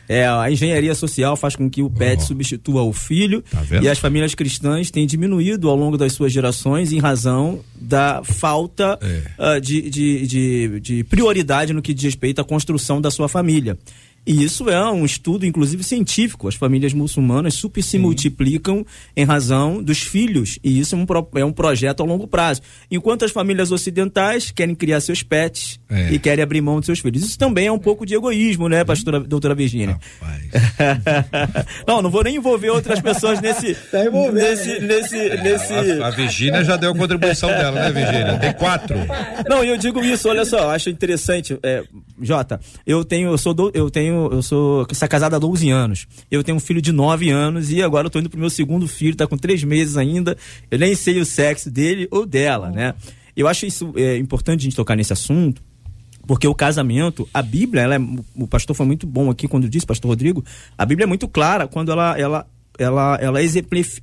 É, a engenharia social faz com que o pet oh. substitua o filho tá e as famílias cristãs têm diminuído ao longo das suas gerações em razão da falta é. uh, de, de, de, de prioridade no que diz respeito à construção da sua família. E isso é um estudo, inclusive, científico. As famílias muçulmanas super se Sim. multiplicam em razão dos filhos. E isso é um, é um projeto a longo prazo. Enquanto as famílias ocidentais querem criar seus pets é. e querem abrir mão de seus filhos. Isso também é um pouco de egoísmo, né, pastora, doutora Virginia? não, não vou nem envolver outras pessoas nesse. tá nesse, nesse, nesse... A, a Virginia já deu a contribuição dela, né, Virginia? Tem quatro. Não, eu digo isso, olha só, acho interessante. É, Jota, eu tenho, eu sou do, eu tenho tenho, eu sou casada há 12 anos. Eu tenho um filho de 9 anos e agora eu tô indo pro meu segundo filho, tá com 3 meses ainda. Eu nem sei o sexo dele ou dela, né? Eu acho isso é, importante a gente tocar nesse assunto, porque o casamento, a Bíblia, ela é, o pastor foi muito bom aqui quando disse, pastor Rodrigo, a Bíblia é muito clara quando ela, ela ela, ela,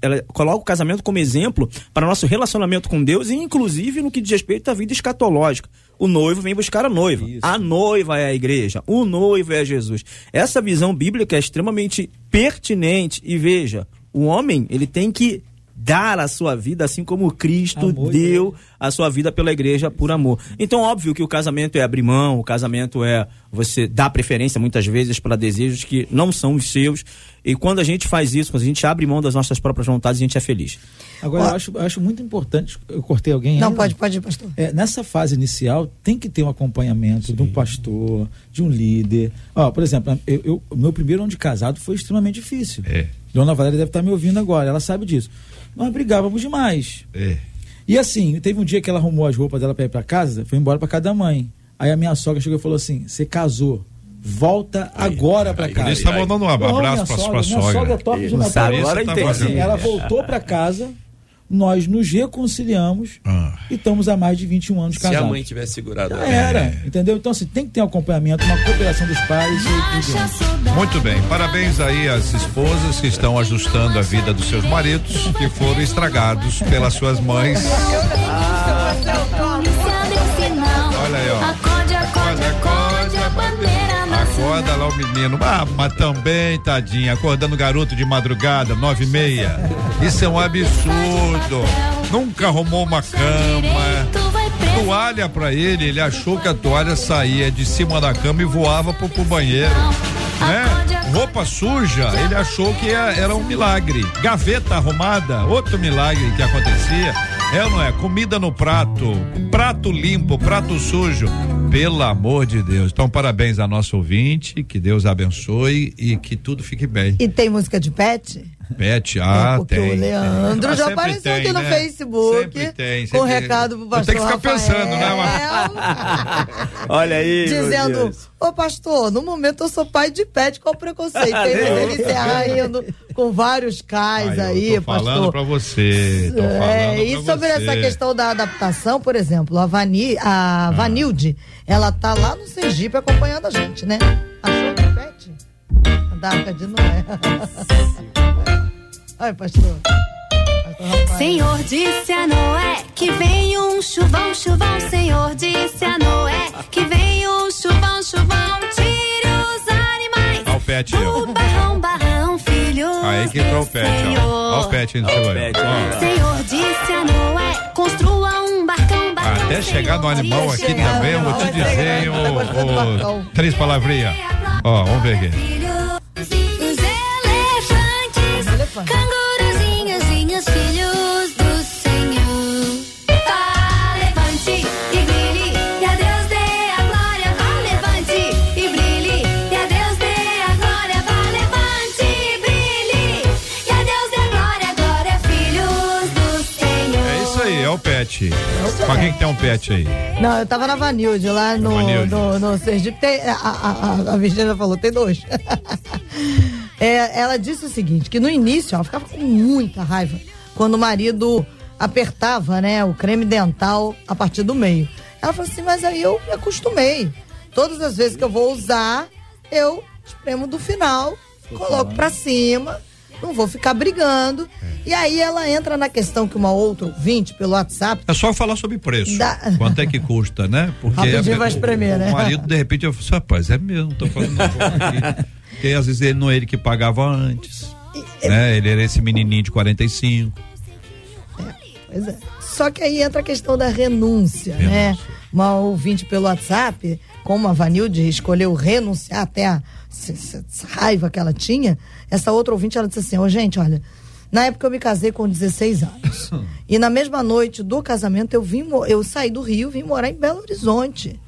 ela coloca o casamento como exemplo para nosso relacionamento com Deus e inclusive no que diz respeito à vida escatológica o noivo vem buscar a noiva. Isso. A noiva é a igreja, o noivo é Jesus. Essa visão bíblica é extremamente pertinente e veja, o homem, ele tem que dar a sua vida assim como Cristo amor deu a sua vida pela igreja por amor. Então, óbvio que o casamento é abrir mão, o casamento é você dar preferência muitas vezes para desejos que não são os seus. E quando a gente faz isso, quando a gente abre mão das nossas próprias vontades, a gente é feliz. Agora, eu acho, eu acho muito importante, eu cortei alguém Não, ainda, pode, pode, pastor. É, nessa fase inicial, tem que ter um acompanhamento Sim. de um pastor, de um líder. Ó, por exemplo, eu, o meu primeiro ano de casado foi extremamente difícil. É. Dona Valéria deve estar me ouvindo agora, ela sabe disso. Nós brigávamos demais. É. E assim, teve um dia que ela arrumou as roupas dela para ir para casa, foi embora para casa da mãe. Aí a minha sogra chegou e falou assim: Você casou volta aí, agora para casa. Está mandando um abraço para sua sogra. Minha sogra top de Natal. Agora tá assim, ela voltou para casa nós nos reconciliamos ah. e estamos há mais de 21 anos casados. Se a mãe tivesse segurado Já era, é. entendeu? Então, assim, tem que ter um acompanhamento, uma cooperação dos pais. E, Muito bem, parabéns aí às esposas que estão ajustando a vida dos seus maridos que foram estragados pelas suas mães. Olha aí, ó. Acorde, acorde, acorde, a bandeira Acorda lá o menino. Ah, mas também, tadinha, acordando garoto de madrugada, nove e meia. Isso é um absurdo. Nunca arrumou uma cama. Toalha pra ele, ele achou que a toalha saía de cima da cama e voava pro, pro banheiro. Né? Roupa suja, ele achou que era um milagre. Gaveta arrumada, outro milagre que acontecia. É ou não é? Comida no prato, prato limpo, prato sujo. Pelo amor de Deus. Então, parabéns a nosso ouvinte, que Deus abençoe e que tudo fique bem. E tem música de pet? Pet, ah, É, porque tem. o Leandro Ah, já sempre apareceu tem, aqui no né? Facebook Sempre tem, com um sempre- recado pro pastor tenho que ficar Rafael, pensando, né, Olha aí. Dizendo, ô pastor, no momento eu sou pai de pet, qual o preconceito? Tem ele encerra indo com vários cais Ai, aí, eu tô falando pastor. pra você. Tô falando É, e pra sobre você. essa questão da adaptação, por exemplo, a, Vani, a Vanilde, ela tá lá no Sergipe acompanhando a gente, né? Achou o pet? Da Arca de Noé. Ai, pastor. Senhor disse a Noé que vem um chuvão, chuvão. Senhor disse a Noé que vem um chuvão, chuvão. Tire os animais Olha o pet do barrão, barrão, filho. Aí que entrou o pet, ó. Olha o pet aí, chegou aí. pet, Ó. Senhor disse a Noé, construa um barcão, barcão. Até chegar no animal aqui a também, eu vou te dizer, chegar, ô, três palavrinhas. Ó, vamos ver aqui. Pet. Pra quem que tem um pet aí? Não, eu tava na Vanilde, lá no, Vanilde. no, no Sergipe. Tem, a, a, a, a Virgínia falou, tem dois. É, ela disse o seguinte, que no início ela ficava com muita raiva quando o marido apertava, né, o creme dental a partir do meio. Ela falou assim, mas aí eu me acostumei. Todas as vezes que eu vou usar, eu espremo do final, coloco pra cima, não vou ficar brigando. E aí ela entra na questão que uma outra ouvinte pelo WhatsApp É só falar sobre preço. Dá- Quanto é que custa, né? Porque Rapidinho a- vai espremer, o, né? O marido, de repente, eu falei, assim, rapaz, é mesmo, tô falando aqui. Porque às vezes ele não é ele que pagava antes. Né? Ele era esse menininho de 45. Pois é. Só que aí entra a questão da renúncia, né? Renúncia. Uma ouvinte pelo WhatsApp, como a Vanilde escolheu renunciar até a raiva que ela tinha, essa outra ouvinte, ela disse assim, ô gente, olha, na época eu me casei com 16 anos. e na mesma noite do casamento eu vim, eu saí do Rio, vim morar em Belo Horizonte.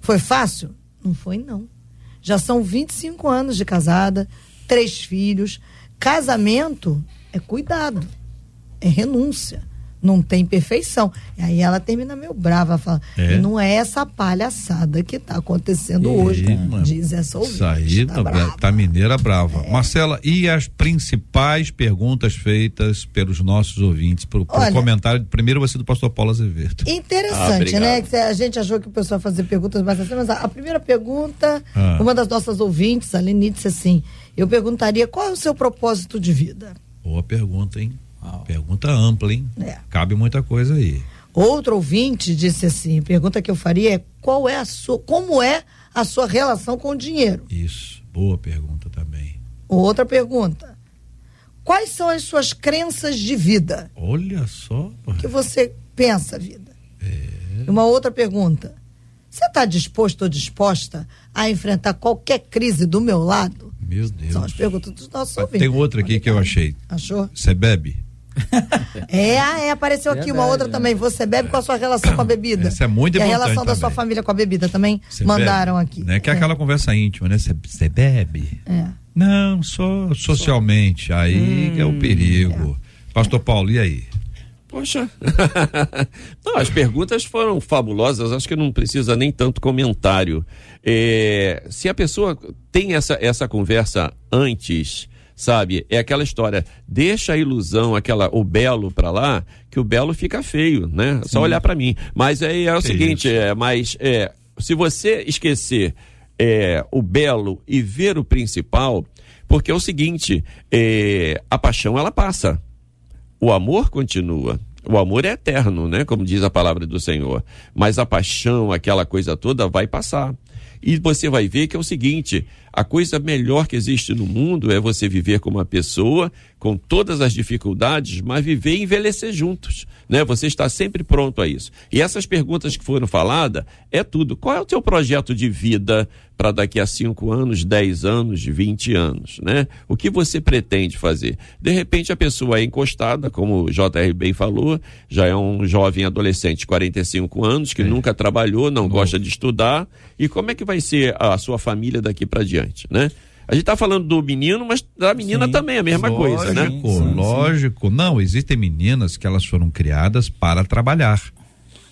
Foi fácil? Não foi não. Já são 25 anos de casada, três filhos. Casamento é cuidado é renúncia. Não tem perfeição. E aí ela termina meio brava, fala, É? e não é essa palhaçada que está acontecendo Ih, hoje, mano. diz essa ouvinte. Isso aí tá tá, brava. tá mineira brava. Marcela, e as principais perguntas feitas pelos nossos ouvintes? Pro, pro Olha- comentário, primeiro vai ser do pastor Paulo Azevedo. Ah, Interessante, obrigado. né? Que a gente achou que o pessoal ia fazer perguntas mais assim, mas a, a primeira pergunta, Ah. uma das nossas ouvintes, a Leni, disse assim: eu perguntaria qual é o seu propósito de vida? Boa pergunta, hein? Pergunta ampla, hein? É. Cabe muita coisa aí. Outro ouvinte disse assim: a pergunta que eu faria é qual é a sua, como é a sua relação com o dinheiro? Isso, boa pergunta também. Outra pergunta: quais são as suas crenças de vida? Olha só. O que você pensa, vida? E Uma outra pergunta: você está disposto ou disposta a enfrentar qualquer crise do meu lado? Meu Deus. São as perguntas dos nossos Ah, ouvintes. Tem outra aqui que eu achei. Achou? Você bebe? É, é, apareceu aqui uma outra também. Você bebe com a sua relação com a bebida? Essa é muito e a importante relação da sua também. família com a bebida também Cê mandaram bebe? aqui. Né? Que é aquela conversa íntima, né? Você bebe? É. Não, só socialmente. Aí que é o perigo. Pastor Paulo, e aí? Poxa. não, as perguntas foram fabulosas, acho que não precisa nem tanto comentário. É, se a pessoa tem essa, essa conversa antes, sabe, é aquela história, deixa a ilusão, aquela, o belo pra lá, que o belo fica feio, né? Só olhar pra mim. Mas aí é o Que seguinte, isso. é, mas é, se você esquecer é, o belo e ver o principal, porque é o seguinte, é, a paixão ela passa o amor continua. O amor é eterno, né? Como diz a palavra do Senhor. Mas a paixão, aquela coisa toda, vai passar. E você vai ver que é o seguinte: a coisa melhor que existe no mundo é você viver com uma pessoa, com todas as dificuldades, mas viver e envelhecer juntos. Né? Você está sempre pronto a isso. E essas perguntas que foram faladas é tudo. Qual é o teu projeto de vida para daqui a 5 anos, 10 anos, 20 anos? Né? O que você pretende fazer? De repente a pessoa é encostada, como o JR bem falou, já é um jovem adolescente, 45 anos, que nunca trabalhou, não gosta de estudar. E como é que vai ser a sua família daqui para diante? Né? A gente tá falando do menino, mas da menina Sim. também, a mesma coisa, né? Lógico, lógico. Não, existem meninas que elas foram criadas para trabalhar.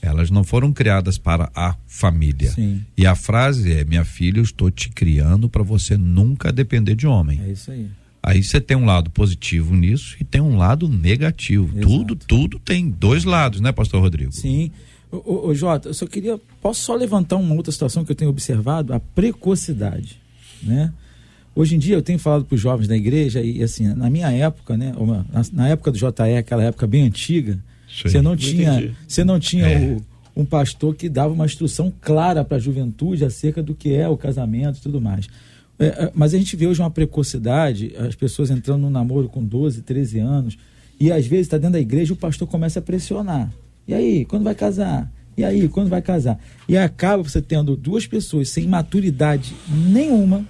Elas não foram criadas para a família. Sim. E a frase é: minha filha, eu estou te criando para você nunca depender de homem. É isso aí. Aí você tem um lado positivo nisso e tem um lado negativo. Exato. Tudo, tudo tem dois lados, né, Pastor Rodrigo? Sim. Ô, ô, Jota, eu só queria. Posso só levantar uma outra situação que eu tenho observado? A precocidade. Né? Hoje em dia eu tenho falado para os jovens da igreja, e assim, na minha época, né? Na, na época do JE, aquela época bem antiga. Você não tinha, você não tinha É. o- um pastor que dava uma instrução clara para a juventude acerca do que é o casamento e tudo mais. É, é, mas a gente vê hoje uma precocidade, as pessoas entrando no namoro com 12, 13 anos, e às vezes está dentro da igreja e o pastor começa a pressionar. E aí, quando vai casar? E aí, quando vai casar? E acaba você tendo duas pessoas sem maturidade nenhuma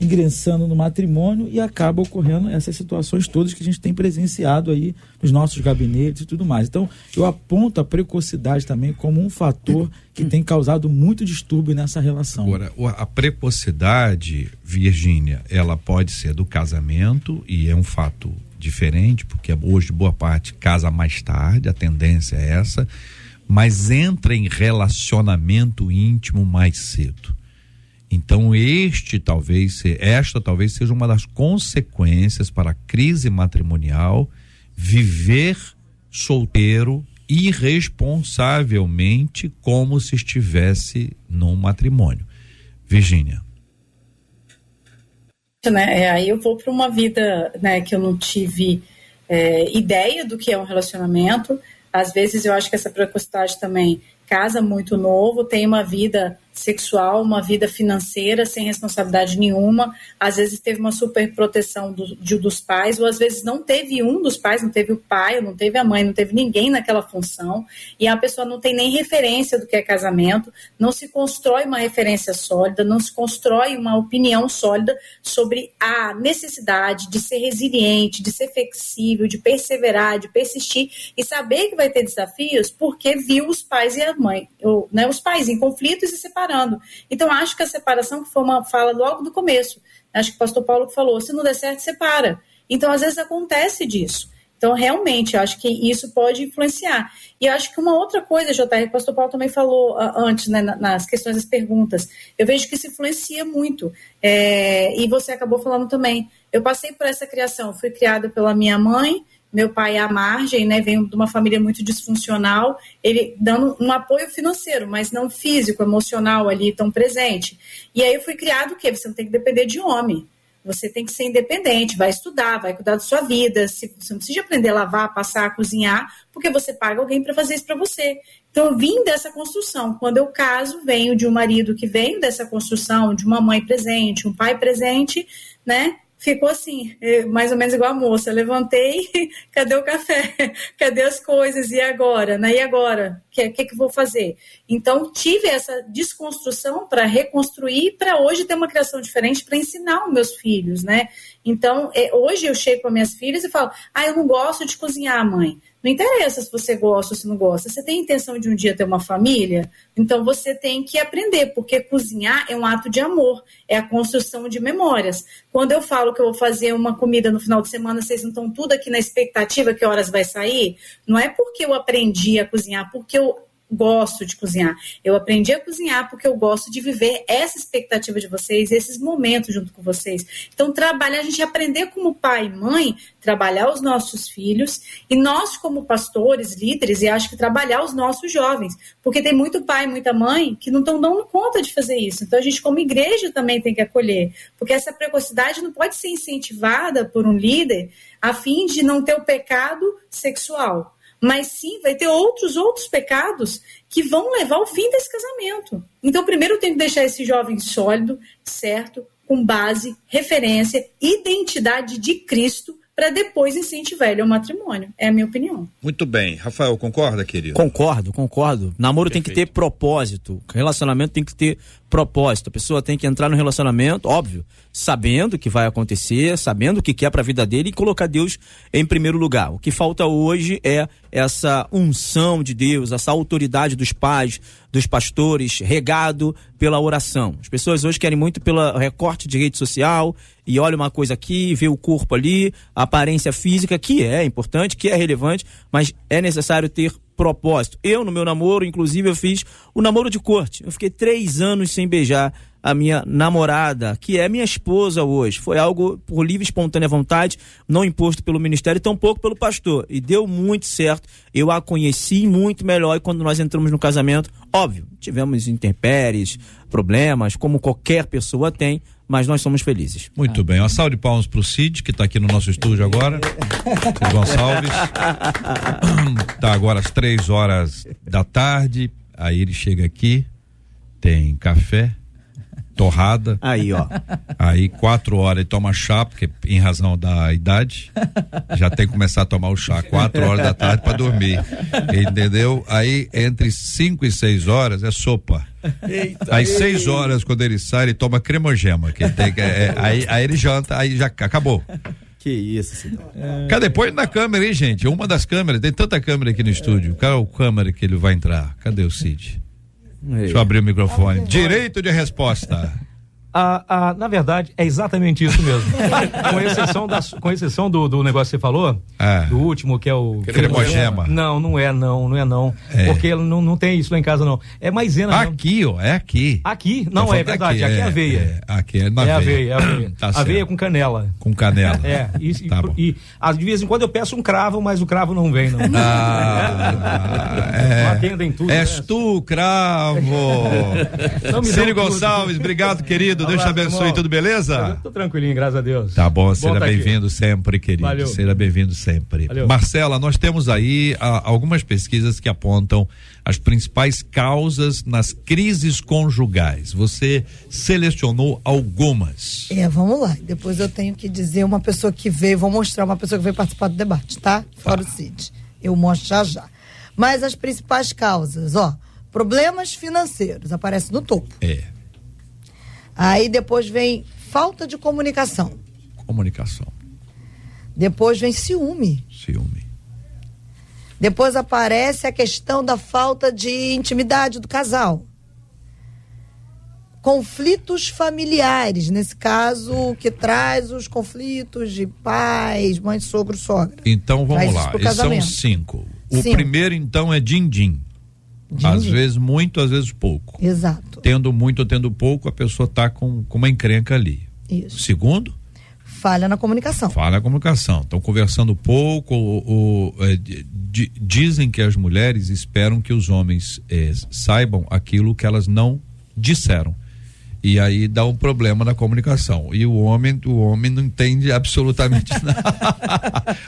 ingressando no matrimônio e acaba ocorrendo essas situações todas que a gente tem presenciado aí nos nossos gabinetes e tudo mais. Então, eu aponto a precocidade também como um fator que tem causado muito distúrbio nessa relação. Agora, a precocidade, Virgínia, ela pode ser do casamento e é um fato diferente, porque hoje boa parte casa mais tarde, a tendência é essa, mas entra em relacionamento íntimo mais cedo. Então este talvez esta talvez seja uma das consequências para a crise matrimonial viver solteiro irresponsavelmente como se estivesse num matrimônio. Virgínia. né? É, aí eu vou para uma vida né, que eu não tive é, ideia do que é um relacionamento. Às vezes eu acho que essa precocidade também casa muito novo, tem uma vida sexual, uma vida financeira sem responsabilidade nenhuma, às vezes teve uma super proteção do, de- dos pais, ou às vezes não teve um dos pais, não teve o pai, não teve a mãe, não teve ninguém naquela função, e a pessoa não tem nem referência do que é casamento, não se constrói uma referência sólida, não se constrói uma opinião sólida sobre a necessidade de ser resiliente, de ser flexível, de perseverar, de persistir e saber que vai ter desafios porque viu os pais e a mãe, ou, né, os pais em conflitos e se separando. Então, acho que a separação, que foi uma fala logo do começo, acho que o pastor Paulo falou, se não der certo, separa. Então, às vezes acontece disso. Então, realmente, acho que isso pode influenciar. E acho que uma outra coisa, JR, o pastor Paulo também falou ah, antes, né, na- nas questões das perguntas, eu vejo que isso influencia muito. É, e você acabou falando também. Eu passei por essa criação, fui criada pela minha mãe, meu pai à margem, né, venho de uma família muito disfuncional, ele dando um apoio financeiro, mas não físico, emocional ali tão presente. E aí eu fui criado o quê? Você não tem que depender de homem. Você tem que ser independente, vai estudar, vai cuidar da sua vida. Você não precisa aprender a lavar, passar, cozinhar, porque você paga alguém para fazer isso para você. Então, eu vim dessa construção. Quando eu caso, venho de um marido que veio dessa construção, de uma mãe presente, um pai presente, né? Ficou assim, eh, mais ou menos igual a moça. Levantei, cadê o café? Cadê as coisas? E agora? Né? E agora? O que, que, que vou fazer? Então, tive essa desconstrução para reconstruir, para hoje ter uma criação diferente, para ensinar os meus filhos, né? Então, eh, hoje eu chego as minhas filhas e falo: ah, eu não gosto de cozinhar, mãe. Não interessa se você gosta ou se não gosta. Você tem intenção de um dia ter uma família? Então você tem que aprender, porque cozinhar é um ato de amor, é a construção de memórias. Quando eu falo que eu vou fazer uma comida no final de semana, vocês não estão tudo aqui na expectativa que horas vai sair? Não é porque eu aprendi a cozinhar, porque eu gosto de cozinhar. Eu aprendi a cozinhar porque eu gosto de viver essa expectativa de vocês, esses momentos junto com vocês. Então, trabalhar, a gente aprender como pai e mãe, trabalhar os nossos filhos e nós, como pastores, líderes, e acho que trabalhar os nossos jovens, porque tem muito pai, muita mãe que não estão dando conta de fazer isso. Então, a gente, como igreja, também tem que acolher, porque essa precocidade não pode ser incentivada por um líder a fim de não ter o pecado sexual mas sim vai ter outros outros pecados que vão levar ao fim desse casamento. Então, primeiro eu tenho que deixar esse jovem sólido, certo, com base, referência, identidade de Cristo, para depois incentivar ele ao matrimônio. É a minha opinião. Muito bem. Rafael, concorda, querido? Concordo, concordo. Namoro tem que ter propósito. Relacionamento tem que ter propósito. A pessoa tem que entrar no relacionamento, óbvio, sabendo o que vai acontecer, sabendo o que quer para a vida dele e colocar Deus em primeiro lugar. O que falta hoje é essa unção de Deus, essa autoridade dos pais, dos pastores, regado pela oração. As pessoas hoje querem muito pelo recorte de rede social e olha uma coisa aqui, vê o corpo ali, a aparência física, que é importante, que é relevante, mas é necessário ter propósito. Eu, no meu namoro, inclusive, eu fiz o namoro de corte. Eu fiquei três anos sem beijar a minha namorada, que é minha esposa hoje. Foi algo por livre e espontânea vontade, não imposto pelo ministério, tampouco pelo pastor. E deu muito certo. Eu a conheci muito melhor e quando nós entramos no casamento, óbvio, tivemos intempéries, problemas, como qualquer pessoa tem, mas nós somos felizes. Muito bem. Uma salva de palmas pro Cid, que está aqui no nosso estúdio agora. Cid Gonçalves. tá agora às três horas da tarde. Aí ele chega aqui, tem café, torrada. Aí, ó. Aí, quatro horas ele toma chá, porque em razão da idade, já tem que começar a tomar o chá quatro horas da tarde para dormir. Entendeu? Aí, entre cinco e seis horas é sopa. Às seis horas, quando ele sai, ele toma cremogema. Que ele tem que, é, aí, aí ele janta, aí já acabou. Que isso, Cidão. Cadê? Põe na câmera aí, gente. Uma das câmeras, tem tanta câmera aqui no estúdio. Qual é o câmera que ele vai entrar? Cadê o Cid? Deixa eu abrir o microfone. Direito de resposta. Ah, ah, na verdade, é exatamente isso mesmo. com exceção, da, com exceção do, do negócio que você falou, É. do último, que é o. Cremogema. Não, não é não, não é não. É. Porque não, não tem isso lá em casa, não. É maisena mesmo. Aqui, ó, é aqui. Aqui, não, é verdade, aqui, é aveia. é, aqui é na É aveia. aveia, é aveia. Tá aveia certo. com canela. Com canela. É, e, e- Tá bom. e, ah, de vez em quando eu peço um cravo, mas o cravo não vem, não. Ah, é. Não atendem tudo. És né? tu, cravo. Ciro. Gonçalves, obrigado, querido. Deus te abençoe, irmão. tudo beleza? Tô tranquilinho, graças a Deus. Tá bom, seja tá bem-vindo sempre, querido. Valeu. Seja bem-vindo sempre. Valeu. Marcela, nós temos aí ah, algumas pesquisas que apontam as principais causas nas crises conjugais. Você selecionou algumas. É, vamos lá. Depois eu tenho que dizer uma pessoa que veio, vou mostrar uma pessoa que veio participar do debate, tá? Fora o Cid. Eu mostro já já. Mas as principais causas, ó, problemas financeiros, aparece no topo. É, Aí depois vem falta de comunicação. comunicação, Depois vem ciúme. ciúme. Depois aparece a questão da falta de intimidade do casal. Conflitos familiares, nesse caso, o que traz os conflitos de pais, mãe, sogro, sogra. Então vamos Traz lá, esses são cinco. O Cinco. primeiro, então, é din-din. Às vezes muito, às vezes pouco. Exato. Tendo muito ou tendo pouco, a pessoa tá com, com uma encrenca ali. Isso. Segundo, Falha na comunicação. fala a comunicação. Estão conversando pouco, ou, ou, é, di- di- dizem que as mulheres esperam que os homens é, saibam aquilo que elas não disseram. E aí dá um problema na comunicação. E o homem, o homem não entende absolutamente nada.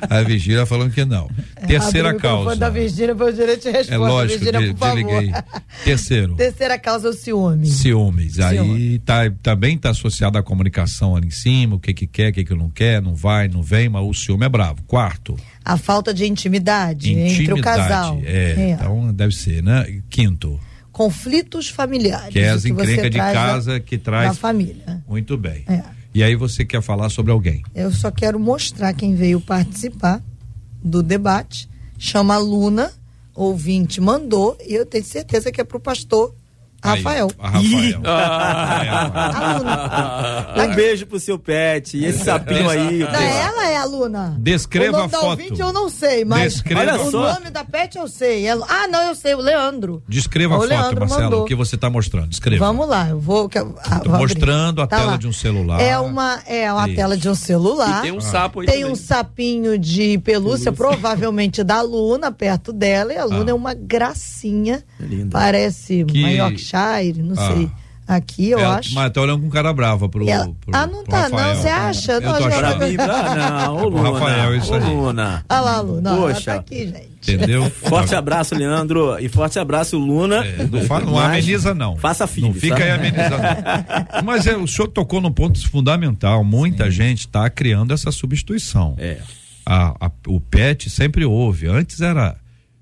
a Virgínia falando que não. Terceira o microfone causa. da Virgínia para o direito de resposta. É lógico, Virgínia, de- por favor. Terceiro. Terceira causa é o ciúme. Ciúmes. Aí tá, também está associado à comunicação ali em cima, o que que quer, o que que não quer, não vai, não vem, mas o ciúme é bravo. Quarto, A falta de intimidade, intimidade. entre o casal. É, então deve ser, né? Quinto, Conflitos familiares. que é o as encrencas de da- casa que Da traz. família. Muito bem. É. E aí você quer falar sobre alguém. Eu só quero mostrar quem veio participar do debate. Chama Luna, ouvinte mandou, e eu tenho certeza que é pro pastor Aí, Rafael. a Rafael. A Luna. Um beijo pro seu pet. E esse sapinho aí. Não, ela é a Luna. Descreva o nome a da foto. ouvinte eu não sei, mas Descreva o a foto. nome da pet eu sei. É- Ah, não, eu sei, o Leandro. Descreva a O foto, Leandro Marcelo, mandou. o que você está mostrando. Descreva. Vamos lá, eu vou. que ah, Tô vou abrir. mostrando a Tá tela lá. de um celular. É uma, é uma Isso. tela de um celular. E tem um sapo aí Tem também. um sapinho de pelúcia, provavelmente da Luna, perto dela, e a Luna Ah. é uma gracinha. Linda. Parece Que- uma Yorkshire, não Ah. sei. Aqui, eu Ela- acho. Mas tá olhando com cara brava pro. Ela- pro- Ah, não pro tá, não, Rafael. você acha? Eu Não, tô achando. Pra mim, pra... não, ô O Luna. Rafael, isso ô aí. Luna. Olha lá, Luna. Ela Poxa. tá aqui, gente. Entendeu? Forte abraço, Leandro. E forte abraço, Luna. É, não, fa- não ameniza, não. Faça filhos. Não fica tá? aí amenizando. Mas é, o senhor tocou num ponto fundamental. Muita gente está criando essa substituição. É. A- a- o pet sempre houve. Antes era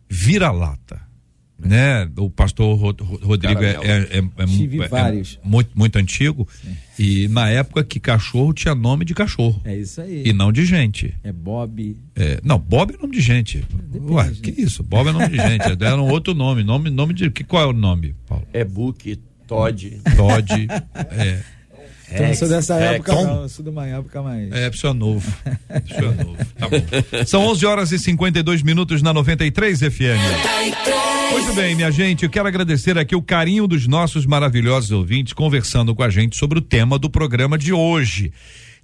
vira-lata. Né? O pastor Ro- Ro- Rodrigo é, é, é- é é- é muito, muito antigo. E na época que cachorro tinha nome de cachorro. É isso aí. E não de gente. É Bob. É, não, Bob é nome de gente. Ué, que isso? Bob é nome de gente. Era um outro nome. Nome, nome de. Que, qual é o nome, Paulo? É Book, Todd. Todd. é. Então, não sou dessa Rex, época, não. Eu sou de uma época mais. É, pessoal novo. Pessoal novo. Tá bom. São 11 horas e 52 minutos na 93 FM. Muito bem, minha gente, eu quero agradecer aqui o carinho dos nossos maravilhosos ouvintes conversando com a gente sobre o tema do programa de hoje.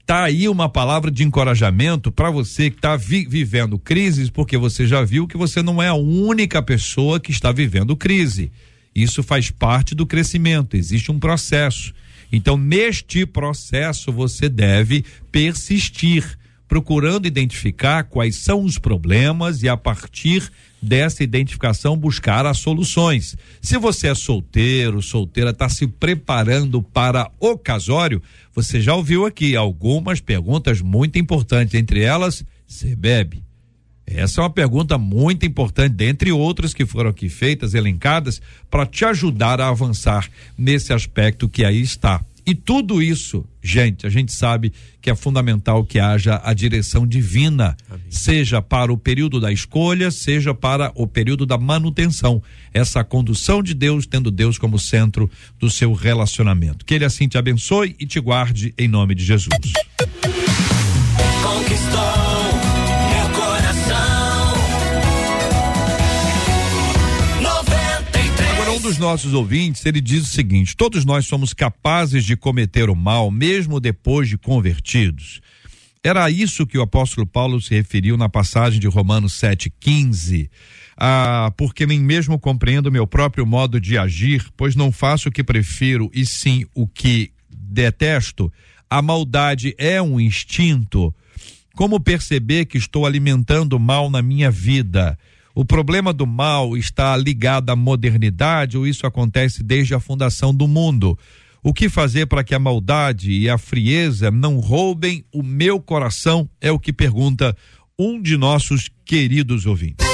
Tá aí uma palavra de encorajamento para você que está vivendo crises, porque você já viu que você não é a única pessoa que está vivendo crise. Isso faz parte do crescimento, existe um processo. Então, neste processo, você deve persistir, procurando identificar quais são os problemas e, a partir dessa identificação, buscar as soluções. Se você é solteiro, solteira, está se preparando para o casório, você já ouviu aqui algumas perguntas muito importantes, entre elas, você bebe? Essa é uma pergunta muito importante, dentre outras que foram aqui feitas, elencadas, para te ajudar a avançar nesse aspecto que aí está. E tudo isso, gente, a gente sabe que é fundamental que haja a direção divina, seja para o período da escolha, seja para o período da manutenção. Essa condução de Deus, tendo Deus como centro do seu relacionamento. Que Ele assim te abençoe e te guarde em nome de Jesus. Conquistou dos nossos ouvintes, ele diz o seguinte: todos nós somos capazes de cometer o mal, mesmo depois de convertidos. Era isso que o apóstolo Paulo se referiu na passagem de Romanos 7,15. Ah, porque nem mesmo compreendo meu próprio modo de agir, pois não faço o que prefiro e sim o que detesto. A maldade é um instinto. Como perceber que estou alimentando mal na minha vida? O problema do mal está ligado à modernidade ou isso acontece desde a fundação do mundo? O que fazer para que a maldade e a frieza não roubem o meu coração? É o que pergunta um de nossos queridos ouvintes.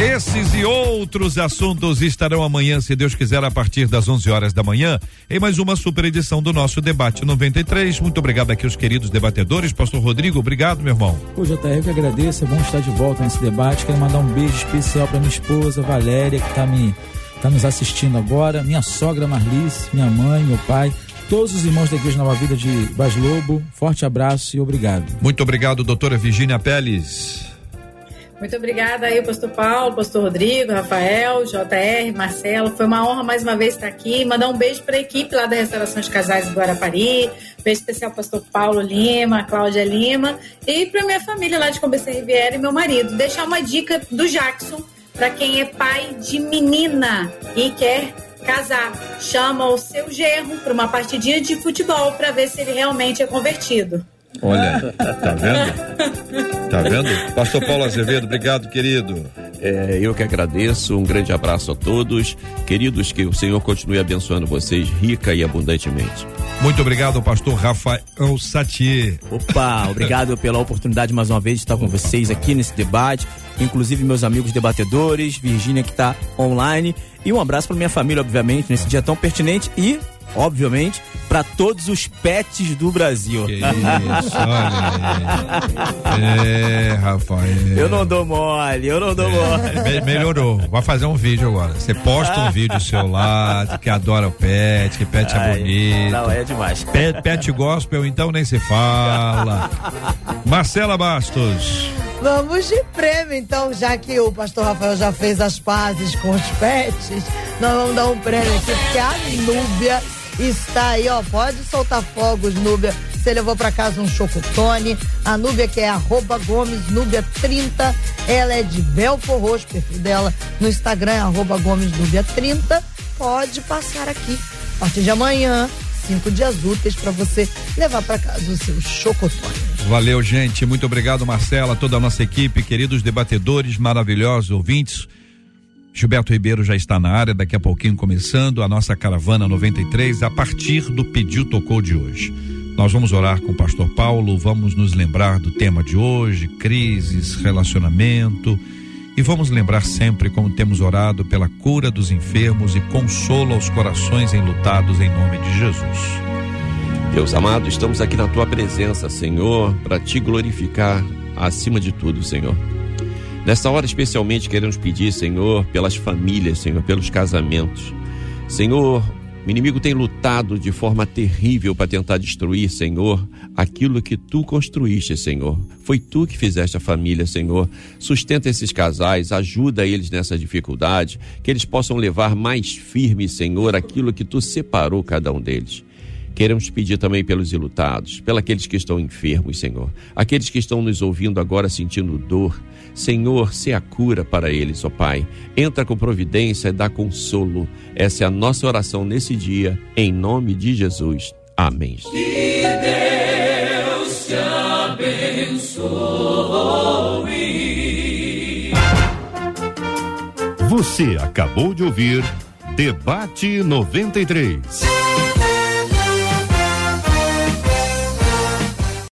Esses e outros assuntos estarão amanhã, se Deus quiser, a partir das 11 horas da manhã, em mais uma super edição do nosso Debate 93. Muito obrigado aqui aos queridos debatedores. Pastor Rodrigo, obrigado, meu irmão. Pô, JR, eu que agradeço, é bom estar de volta nesse debate. Quero mandar um beijo especial para minha esposa, Valéria, que está me, tá nos assistindo agora, minha sogra Marlice, minha mãe, meu pai, todos os irmãos da Igreja Nova Vida de Vaz Lobo. Forte abraço e obrigado. Muito obrigado, doutora Virgínia Peles. Muito obrigada aí, pastor Paulo, pastor Rodrigo, Rafael, JR, Marcelo. Foi uma honra mais uma vez estar aqui. Mandar um beijo para a equipe lá da Restauração de Casais do Guarapari. Beijo especial pastor Paulo Lima, Cláudia Lima. E para minha família lá de Combessem Riviera e meu marido. Deixar uma dica do Jackson para quem é pai de menina e quer casar. Chama o seu genro para uma partidinha de futebol para ver se ele realmente é convertido. Olha, tá vendo? Tá vendo? Pastor Paulo Azevedo, obrigado, querido. É, eu que agradeço, um grande abraço a todos. Queridos, que o Senhor continue abençoando vocês rica e abundantemente. Muito obrigado, pastor Rafael Satier. Opa, obrigado pela oportunidade mais uma vez de estar com vocês aqui nesse debate, inclusive meus amigos debatedores, Virgínia que está online e um abraço para minha família, obviamente, nesse dia tão pertinente e obviamente, para todos os pets do Brasil. Que isso, olha aí. É, Rafael. Eu não dou mole, eu não dou mole. Me- melhorou. Vai fazer um vídeo agora. Você posta um vídeo seu lá, que adora o pet, que pet é Ai, bonito. Não, é demais. Pet, pet gospel, então nem se fala. Marcela Bastos. Vamos de prêmio, então, já que o pastor Rafael já fez as pazes com os pets, nós vamos dar um prêmio aqui, porque a Núbia está aí, ó. Pode soltar fogos, Núbia. Você levou pra casa um chocotone. A Núbia, que é arroba Gomes Núbia 30. Ela é de Belfor Roxo, perfil dela no Instagram é arroba Gomes Núbia 30. Pode passar aqui. A partir de amanhã, cinco dias úteis para você levar pra casa o seu chocotone. Valeu, gente. Muito obrigado, Marcela, toda a nossa equipe, queridos debatedores, maravilhosos ouvintes. Gilberto Ribeiro já está na área, daqui a pouquinho começando a nossa caravana 93 a partir do Pediu Tocou de hoje. Nós vamos orar com o pastor Paulo, vamos nos lembrar do tema de hoje, crises, relacionamento, e vamos lembrar sempre como temos orado pela cura dos enfermos e consolo aos corações enlutados em nome de Jesus. Deus amado, estamos aqui na tua presença, Senhor, para te glorificar acima de tudo, Senhor. Nesta hora, especialmente, queremos pedir, Senhor, pelas famílias, Senhor, pelos casamentos. Senhor, o inimigo tem lutado de forma terrível para tentar destruir, Senhor, aquilo que tu construíste, Senhor. Foi tu que fizeste a família, Senhor. Sustenta esses casais, ajuda eles nessa dificuldade, que eles possam levar mais firme, Senhor, aquilo que tu separou cada um deles. Queremos pedir também pelos ilutados, pelos que estão enfermos, Senhor. Aqueles que estão nos ouvindo agora sentindo dor. Senhor, se a cura para eles, ó Pai. Entra com providência e dá consolo. Essa é a nossa oração nesse dia, em nome de Jesus. Amém. Que Deus te abençoe. Você acabou de ouvir Debate 93.